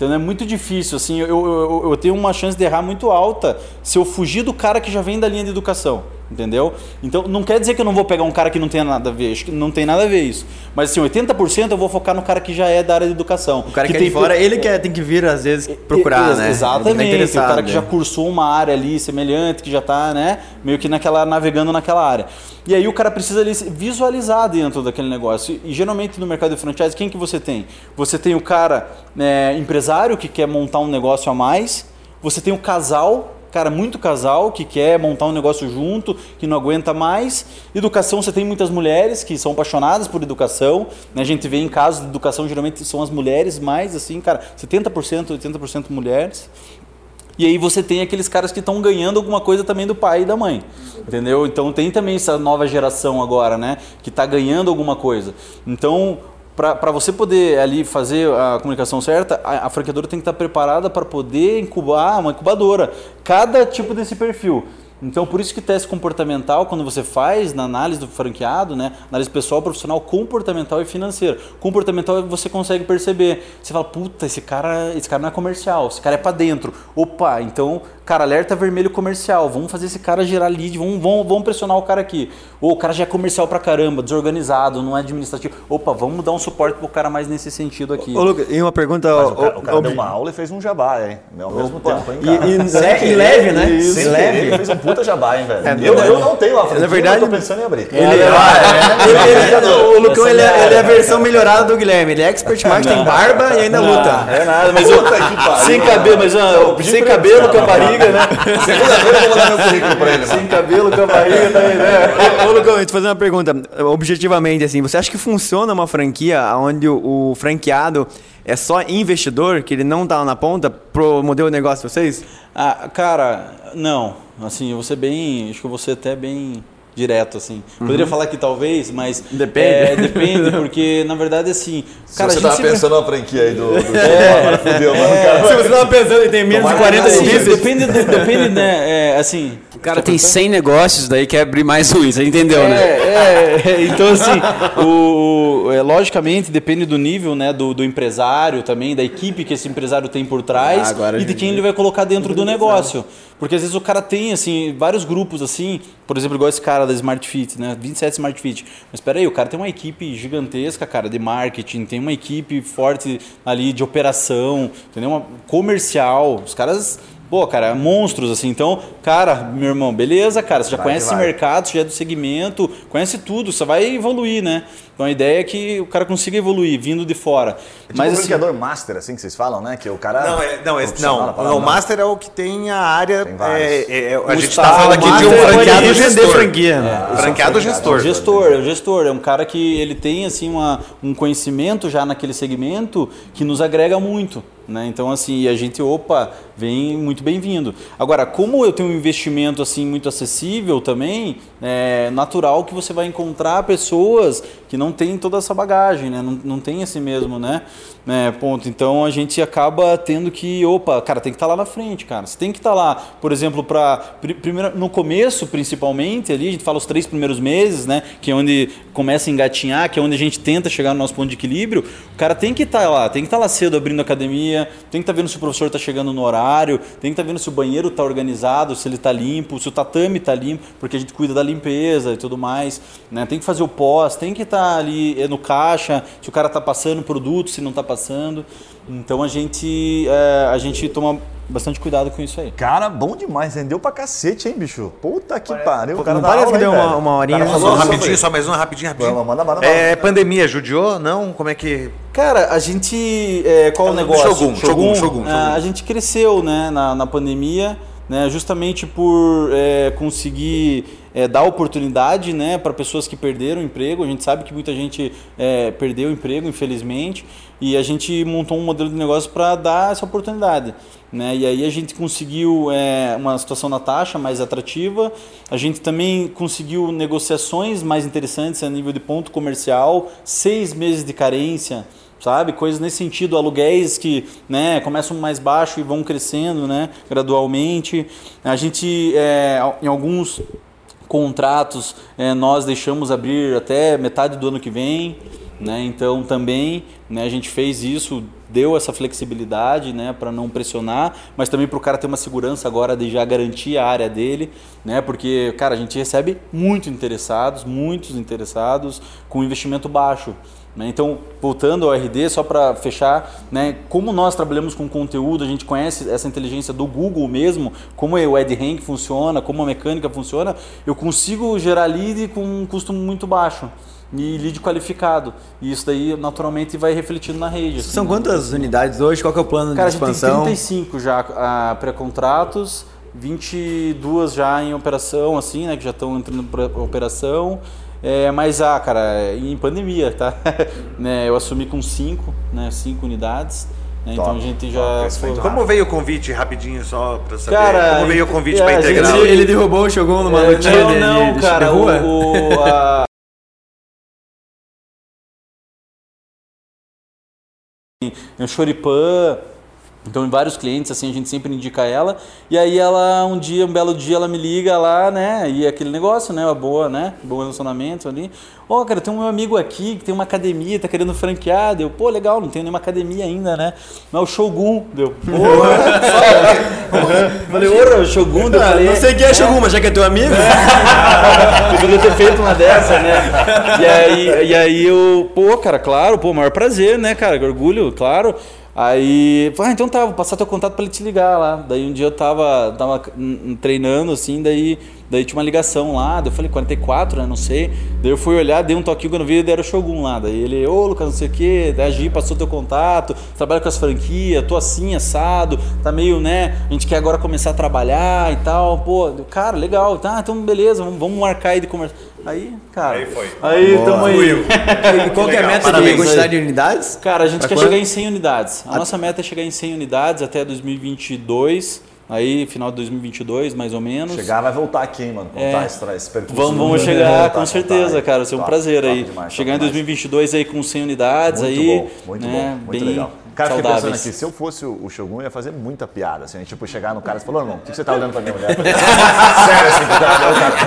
Então é muito difícil, assim, eu, eu, eu tenho uma chance de errar muito alta se eu fugir do cara que já vem da linha de educação entendeu? Então não quer dizer que eu não vou pegar um cara que não tenha nada a ver, acho que não tem nada a ver isso. Mas assim, 80% eu vou focar no cara que já é da área de educação. O cara que, que é de fora, ele quer, tem que vir às vezes procurar, né? Exatamente, tá o cara que já cursou uma área ali semelhante, que já está, né, meio que naquela navegando naquela área. E aí o cara precisa ali visualizar dentro daquele negócio. E geralmente no mercado de franchise, quem que você tem? Você tem o cara né, empresário que quer montar um negócio a mais, você tem o casal cara, muito casal que quer montar um negócio junto, que não aguenta mais. Educação, você tem muitas mulheres que são apaixonadas por educação. Né? A gente vê em casos de educação, geralmente são as mulheres mais, assim, cara, 70%, 80% mulheres. E aí você tem aqueles caras que estão ganhando alguma coisa também do pai e da mãe. Entendeu? Então tem também essa nova geração agora, né? Que está ganhando alguma coisa. Então para você poder ali fazer a comunicação certa, a, a franqueadora tem que estar preparada para poder incubar uma incubadora. Cada tipo desse perfil. Então, por isso que teste comportamental, quando você faz na análise do franqueado, né, análise pessoal, profissional, comportamental e financeiro. Comportamental você consegue perceber. Você fala, puta, esse cara, esse cara não é comercial, esse cara é para dentro. Opa, então Cara, alerta vermelho comercial. Vamos fazer esse cara gerar lead, vamos, vamos, vamos pressionar o cara aqui. Ou o cara já é comercial pra caramba, desorganizado, não é administrativo. Opa, vamos dar um suporte pro cara mais nesse sentido aqui. Ô, Lucas, e uma pergunta. Mas o cara, o cara deu uma aula e fez um jabá, hein? Ao mesmo Opa. tempo, hein, cara? E, e, e leve, né? Isso. leve. Ele fez um puta jabá, hein, velho? É, eu, eu não tenho a franquia, Na verdade, eu tô pensando em abrir. Ele, é, é, o Lucão, ele, é, ele é a versão melhorada do Guilherme. Ele é expert mais, tem barba e ainda luta. É nada, mas eu, sem cabelo, mas sem cabelo, com a barriga, né? Segunda-feira eu vou mandar meu currículo pra ele. Sem cabelo, com a barriga também, né? Ô, Lucão, eu te fazer uma pergunta. Objetivamente, assim, você acha que funciona uma franquia onde o, o franqueado é só investidor, que ele não tá na ponta, pro modelo de negócio de vocês? Ah, cara, não. Assim, eu vou ser bem. Acho que eu vou ser até bem direto, assim. Uhum. Poderia falar que talvez, mas. Depende. É, depende, porque na verdade, assim. Se cara, você tava sempre... pensando na franquia aí do. do é, agora fudeu, é, mano. Cara, se você tava pensando e tem menos de 40 assim, Depende, depende, né? É, assim, O cara tem 100 negócios, daí quer abrir mais um, você entendeu, né? É, é, então assim, o, o- é, logicamente depende do nível, né, do, do empresário também, da equipe que esse empresário tem por trás Ah, e de quem ele vai colocar dentro do negócio. Porque às vezes o cara tem, assim, vários grupos, assim, por exemplo, igual esse cara da Smart Fit, né, 27 Smart Fit. Mas espera aí, o cara tem uma equipe gigantesca, cara, de marketing, tem uma equipe forte ali de operação, entendeu? Uma comercial. Os caras... Pô, cara, monstros, assim. Então, cara, meu irmão, beleza, cara. Você já Vai conhece que esse vai. mercado, você já é do segmento, conhece tudo, você vai evoluir, né? Então a ideia é que o cara consiga evoluir, vindo de fora. É tipo Mas um assim, brinquedor master, assim que vocês falam, né? Que o cara. Não, é, não, é, não, parada, o Master é o que tem a área. Tem vários. é, é, a O gente está falando aqui de um franqueado vender gestor. franquia, né? É, franqueado É gestor. um gestor, é um gestor, é um cara que ele tem assim uma, um conhecimento já naquele segmento que nos agrega muito, né? Então assim, a gente, opa, vem muito bem-vindo. Agora, como eu tenho um investimento assim muito acessível também, é natural que você vai encontrar pessoas que não têm toda essa bagagem, né? Não, não tem esse mesmo, né? né? Ponto. Então a gente acaba tendo que, opa, cara, tem que estar lá na frente, cara. Você tem que estar lá, por exemplo, para primeiro no começo, principalmente ali, a gente fala os três primeiros meses, né? Que é onde começa a engatinhar, que é onde a gente tenta chegar no nosso ponto de equilíbrio. O cara tem que estar lá, tem que estar lá cedo abrindo academia, tem que estar vendo se o professor está chegando no horário, tem que estar vendo se o banheiro está organizado, se ele está limpo, se o tatame está limpo, porque a gente cuida da limpeza e tudo mais, né? Tem que fazer o pós, tem que estar ali eh, no caixa, se o cara está passando produto, se não está passando. Então a gente eh, a gente toma bastante cuidado com isso aí. Cara, bom demais, rendeu pra cacete, hein, bicho? Puta que pariu. O cara não parece aula, que deu uma- uma horinha, O cara né? falou Só sobre- rapidinho, só mais um, rapidinho, rapidinho. Vamos, manda bala, É, pandemia, judiou? Não? Como é que. Cara, a gente. é, qual o Do negócio? Shogun, Shogun, Shogun, Ah, Shogun. A gente cresceu né, na, na pandemia, né, justamente por é, conseguir é, dar oportunidade né, para pessoas que perderam o emprego. A gente sabe que muita gente é, perdeu o emprego, infelizmente, e a gente montou um modelo de negócio para dar essa oportunidade. Né? E aí a gente conseguiu é, uma situação na taxa mais atrativa, a gente também conseguiu negociações mais interessantes a nível de ponto comercial, seis meses de carência, sabe? Coisas nesse sentido, aluguéis que né, começam mais baixo e vão crescendo né, gradualmente. A gente, é, em alguns contratos, é, nós deixamos abrir até metade do ano que vem. Né? Então também né, a gente fez isso, deu essa flexibilidade né, para não pressionar, mas também para o cara ter uma segurança agora de já garantir a área dele, né? porque cara, a gente recebe muitos interessados, muitos interessados com investimento baixo. Né? Então, voltando ao RD, só para fechar, né, como nós trabalhamos com conteúdo, a gente conhece essa inteligência do Google mesmo, como o AdRank funciona, como a mecânica funciona, eu consigo gerar lead com um custo muito baixo e lead qualificado. E isso daí naturalmente vai refletindo na rede. assim, São né? quantas unidades hoje? Qual é o plano Cara, a de gente tem expansão? 35 já ah, pré-contratos, 22 já em operação, assim, né? Que já estão entrando para operação. É, mas, ah, cara, em pandemia, tá? né, eu assumi com 5, né? 5 unidades. né, então a gente já. foi-. Como veio o convite rapidinho só pra saber? Cara, Como veio o convite é, pra a gente- integrar? Ele, derrubou o Shogun numa É, lutinha não, de, não, de, de cara, rua? o, o- a- é um choripan. Então, em vários clientes, assim, a gente sempre indica ela. E aí ela, um dia, um belo dia, ela me liga lá, né? E aquele negócio, né? Uma boa, né? Bom relacionamento ali. Ó, cara, tem um meu amigo aqui que tem uma academia, tá querendo franquear. Deu, pô, legal, não tenho nenhuma academia ainda, né? Mas é o Shogun, deu. Pô, falei, ora, o Shogun, deu. Ah, falei, não sei quem é Shogun, mas já que é teu amigo. Poderia ter feito uma dessa, né? E aí, e aí eu, pô, cara, claro, pô, maior prazer, né, cara? Orgulho, claro. Aí, ah, então tá, vou passar teu contato pra ele te ligar lá. Daí um dia eu tava, tava treinando, assim, daí, daí tinha uma ligação lá, daí eu falei 44, né, não sei. Daí eu fui olhar, dei um toquinho quando vi, daí era o Shogun lá. Daí ele, ô Lucas, não sei o que, daí a Gi passou teu contato, trabalha com as franquias, tô assim, assado, tá meio, né, a gente quer agora começar a trabalhar e tal. Pô, cara, legal, tá, então beleza, vamos, vamos marcar aí de conversa. Aí, cara, Aí foi. aí tamo aí. E qual que é a meta parabéns. de quantidade de unidades? Cara, a gente Pra quer quando? chegar em 100 unidades. A nossa meta é chegar em 100 unidades até 2022, aí final de 2022, mais ou menos. Chegar vai voltar aqui, hein, mano. Contar É. esse, esse percurso. Vamos, vamos Voltar, chegar, contar com certeza, cara. Vai ser um Top, prazer top aí. demais, chegar em demais. 2022 aí com 100 unidades Muito aí. bom, muito né, bom, muito bem, legal. Cara, fiquei pensando aqui, se eu fosse o Shogun, eu ia fazer muita piada. Assim, tipo, chegar no cara e falar, irmão, o que você tá olhando pra minha mulher? Sério, assim, que o cara olha, o cara,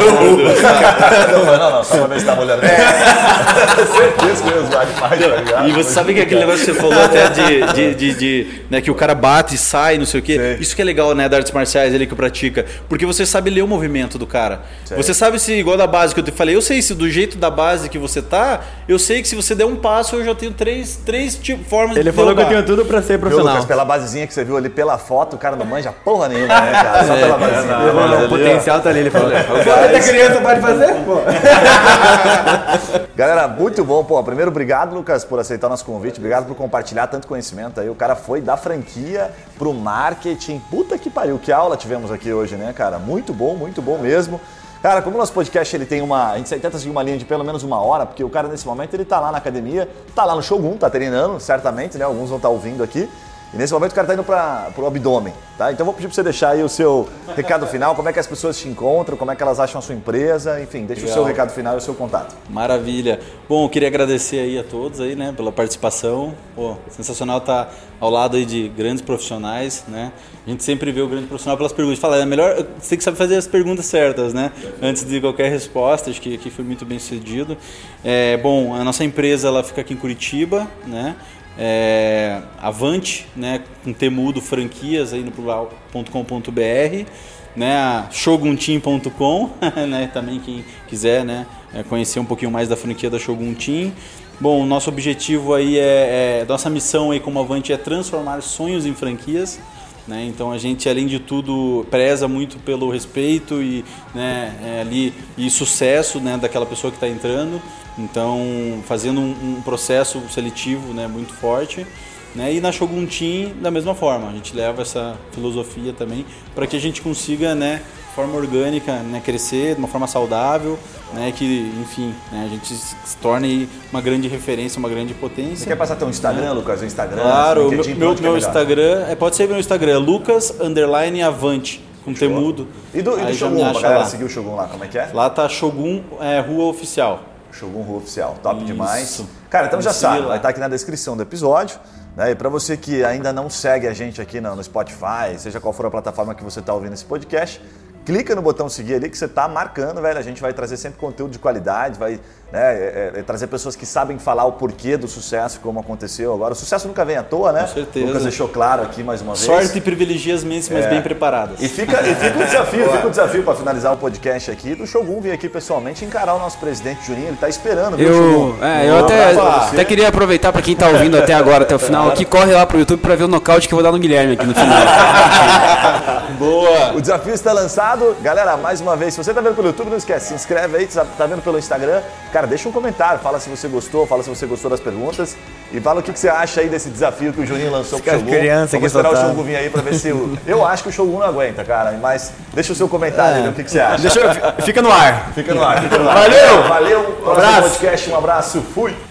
não. Eu Não, não, só pra ver se tá olhando. É, certeza que mesmo, vai demais, tá ligado? E você sabe que aquele negócio que você falou até de, de, de, de, né, que o cara bate e sai, não sei o quê. Sei. Isso que é legal, né, das artes marciais ele que pratica. Porque você sabe ler o movimento do cara. Você sabe se, igual da base que eu te falei, eu sei se do jeito da base que você tá, eu sei que se você der um passo, eu já tenho três, três tipo, formas Ele de falou que eu tenho tudo pra ser profissional. Lucas, pela basezinha que você viu ali, pela foto, o cara não manja porra nenhuma, né, cara? Só pela basezinha. Ele falou, o potencial tá ali, ele falou. Toda criança pode fazer? Pô. Galera, muito bom. Pô, primeiro, obrigado, Lucas, por aceitar o nosso convite. Obrigado por compartilhar tanto conhecimento aí. O cara foi da franquia pro marketing. Puta que pariu, que aula tivemos aqui hoje, né, cara? Muito bom, muito bom mesmo. Cara, como o nosso podcast ele tem uma. A gente tenta seguir uma linha de pelo menos uma hora, porque o cara nesse momento ele tá lá na academia, tá lá no Shogun, tá treinando, certamente, né? Alguns vão estar ouvindo aqui. E nesse momento o cara tá indo para pro abdômen, tá? Então eu vou pedir para você deixar aí o seu recado final, como é que as pessoas te encontram, como é que elas acham a sua empresa, enfim, deixa o seu Legal. recado final e o seu contato. Maravilha. Bom, eu queria agradecer aí a todos aí, né, pela participação. Pô, sensacional estar ao lado de grandes profissionais, né? A gente sempre vê o grande profissional pelas perguntas. Fala, é melhor, você tem que saber fazer as perguntas certas, né? Antes de qualquer resposta, acho que aqui foi muito bem sucedido. É, bom, a nossa empresa ela fica aqui em Curitiba, né? É, Avante, né, com temudo franquias aí no plural.com.br, né, shogunteam.com, né, também quem quiser, né, é, conhecer um pouquinho mais da franquia da Shogun Team. Bom, nosso objetivo aí é, é nossa missão aí como Avante é transformar sonhos em franquias. Né? Então a gente, além de tudo, preza muito pelo respeito e, né, é, ali, e sucesso né, daquela pessoa que está entrando. Então, fazendo um, um processo seletivo né, muito forte. Né? E na Shogun Team, da mesma forma, a gente leva essa filosofia também para que a gente consiga, né, forma orgânica, né, crescer de uma forma saudável, né, que, enfim, né, a gente se torne uma grande referência, uma grande potência. Você quer passar teu Instagram, Lucas? O Instagram? Claro, o meu, LinkedIn, meu, é? Instagram, é, pode ser meu Instagram, Lucas Underline Avante, com temudo. E do, e do já me Shogun, acha galera lá. seguir o Shogun lá, como é que é? Lá tá Shogun é, Rua Oficial. Shogun Rua Oficial, top Isso. demais. Cara, então já Vamos seguir sabe, lá. vai estar aqui na descrição do episódio. Né? E para você que ainda não segue a gente aqui no, no Spotify, seja qual for a plataforma que você está ouvindo esse podcast, clica no botão seguir ali que você está marcando, velho. A gente vai trazer sempre conteúdo de qualidade, vai né, é, é, trazer pessoas que sabem falar o porquê do sucesso, como aconteceu agora. O sucesso nunca vem à toa, né? Com certeza. Lucas deixou claro aqui mais uma vez. Sorte privilegia as mentes, mas bem preparadas. É. E fica, e fica o desafio, fica o desafio para finalizar o podcast aqui do Shogun vir aqui pessoalmente encarar o nosso presidente Juninho. Ele tá esperando, viu, Eu, é, eu até, até queria aproveitar pra quem tá ouvindo até agora, até o final aqui, corre lá pro YouTube pra ver o nocaute que eu vou dar no Guilherme aqui no final. Boa! O desafio está lançado. Galera, mais uma vez, se você tá vendo pelo YouTube, não esquece, se inscreve aí, tá tá vendo pelo Instagram. Cara, deixa um comentário, fala se você gostou, fala se você gostou das perguntas e fala o que, que você acha aí desse desafio que o Juninho lançou pro Fica Shogun. criança Vamos esperar o soltando. Shogun vir aí pra ver se o... Eu acho que o Shogun não aguenta, cara, mas deixa o seu comentário aí, ver o que, que você acha. Deixa eu, fica no ar. Fica no ar, fica no ar. Valeu! Valeu! Próximo abraço. podcast, um abraço, fui!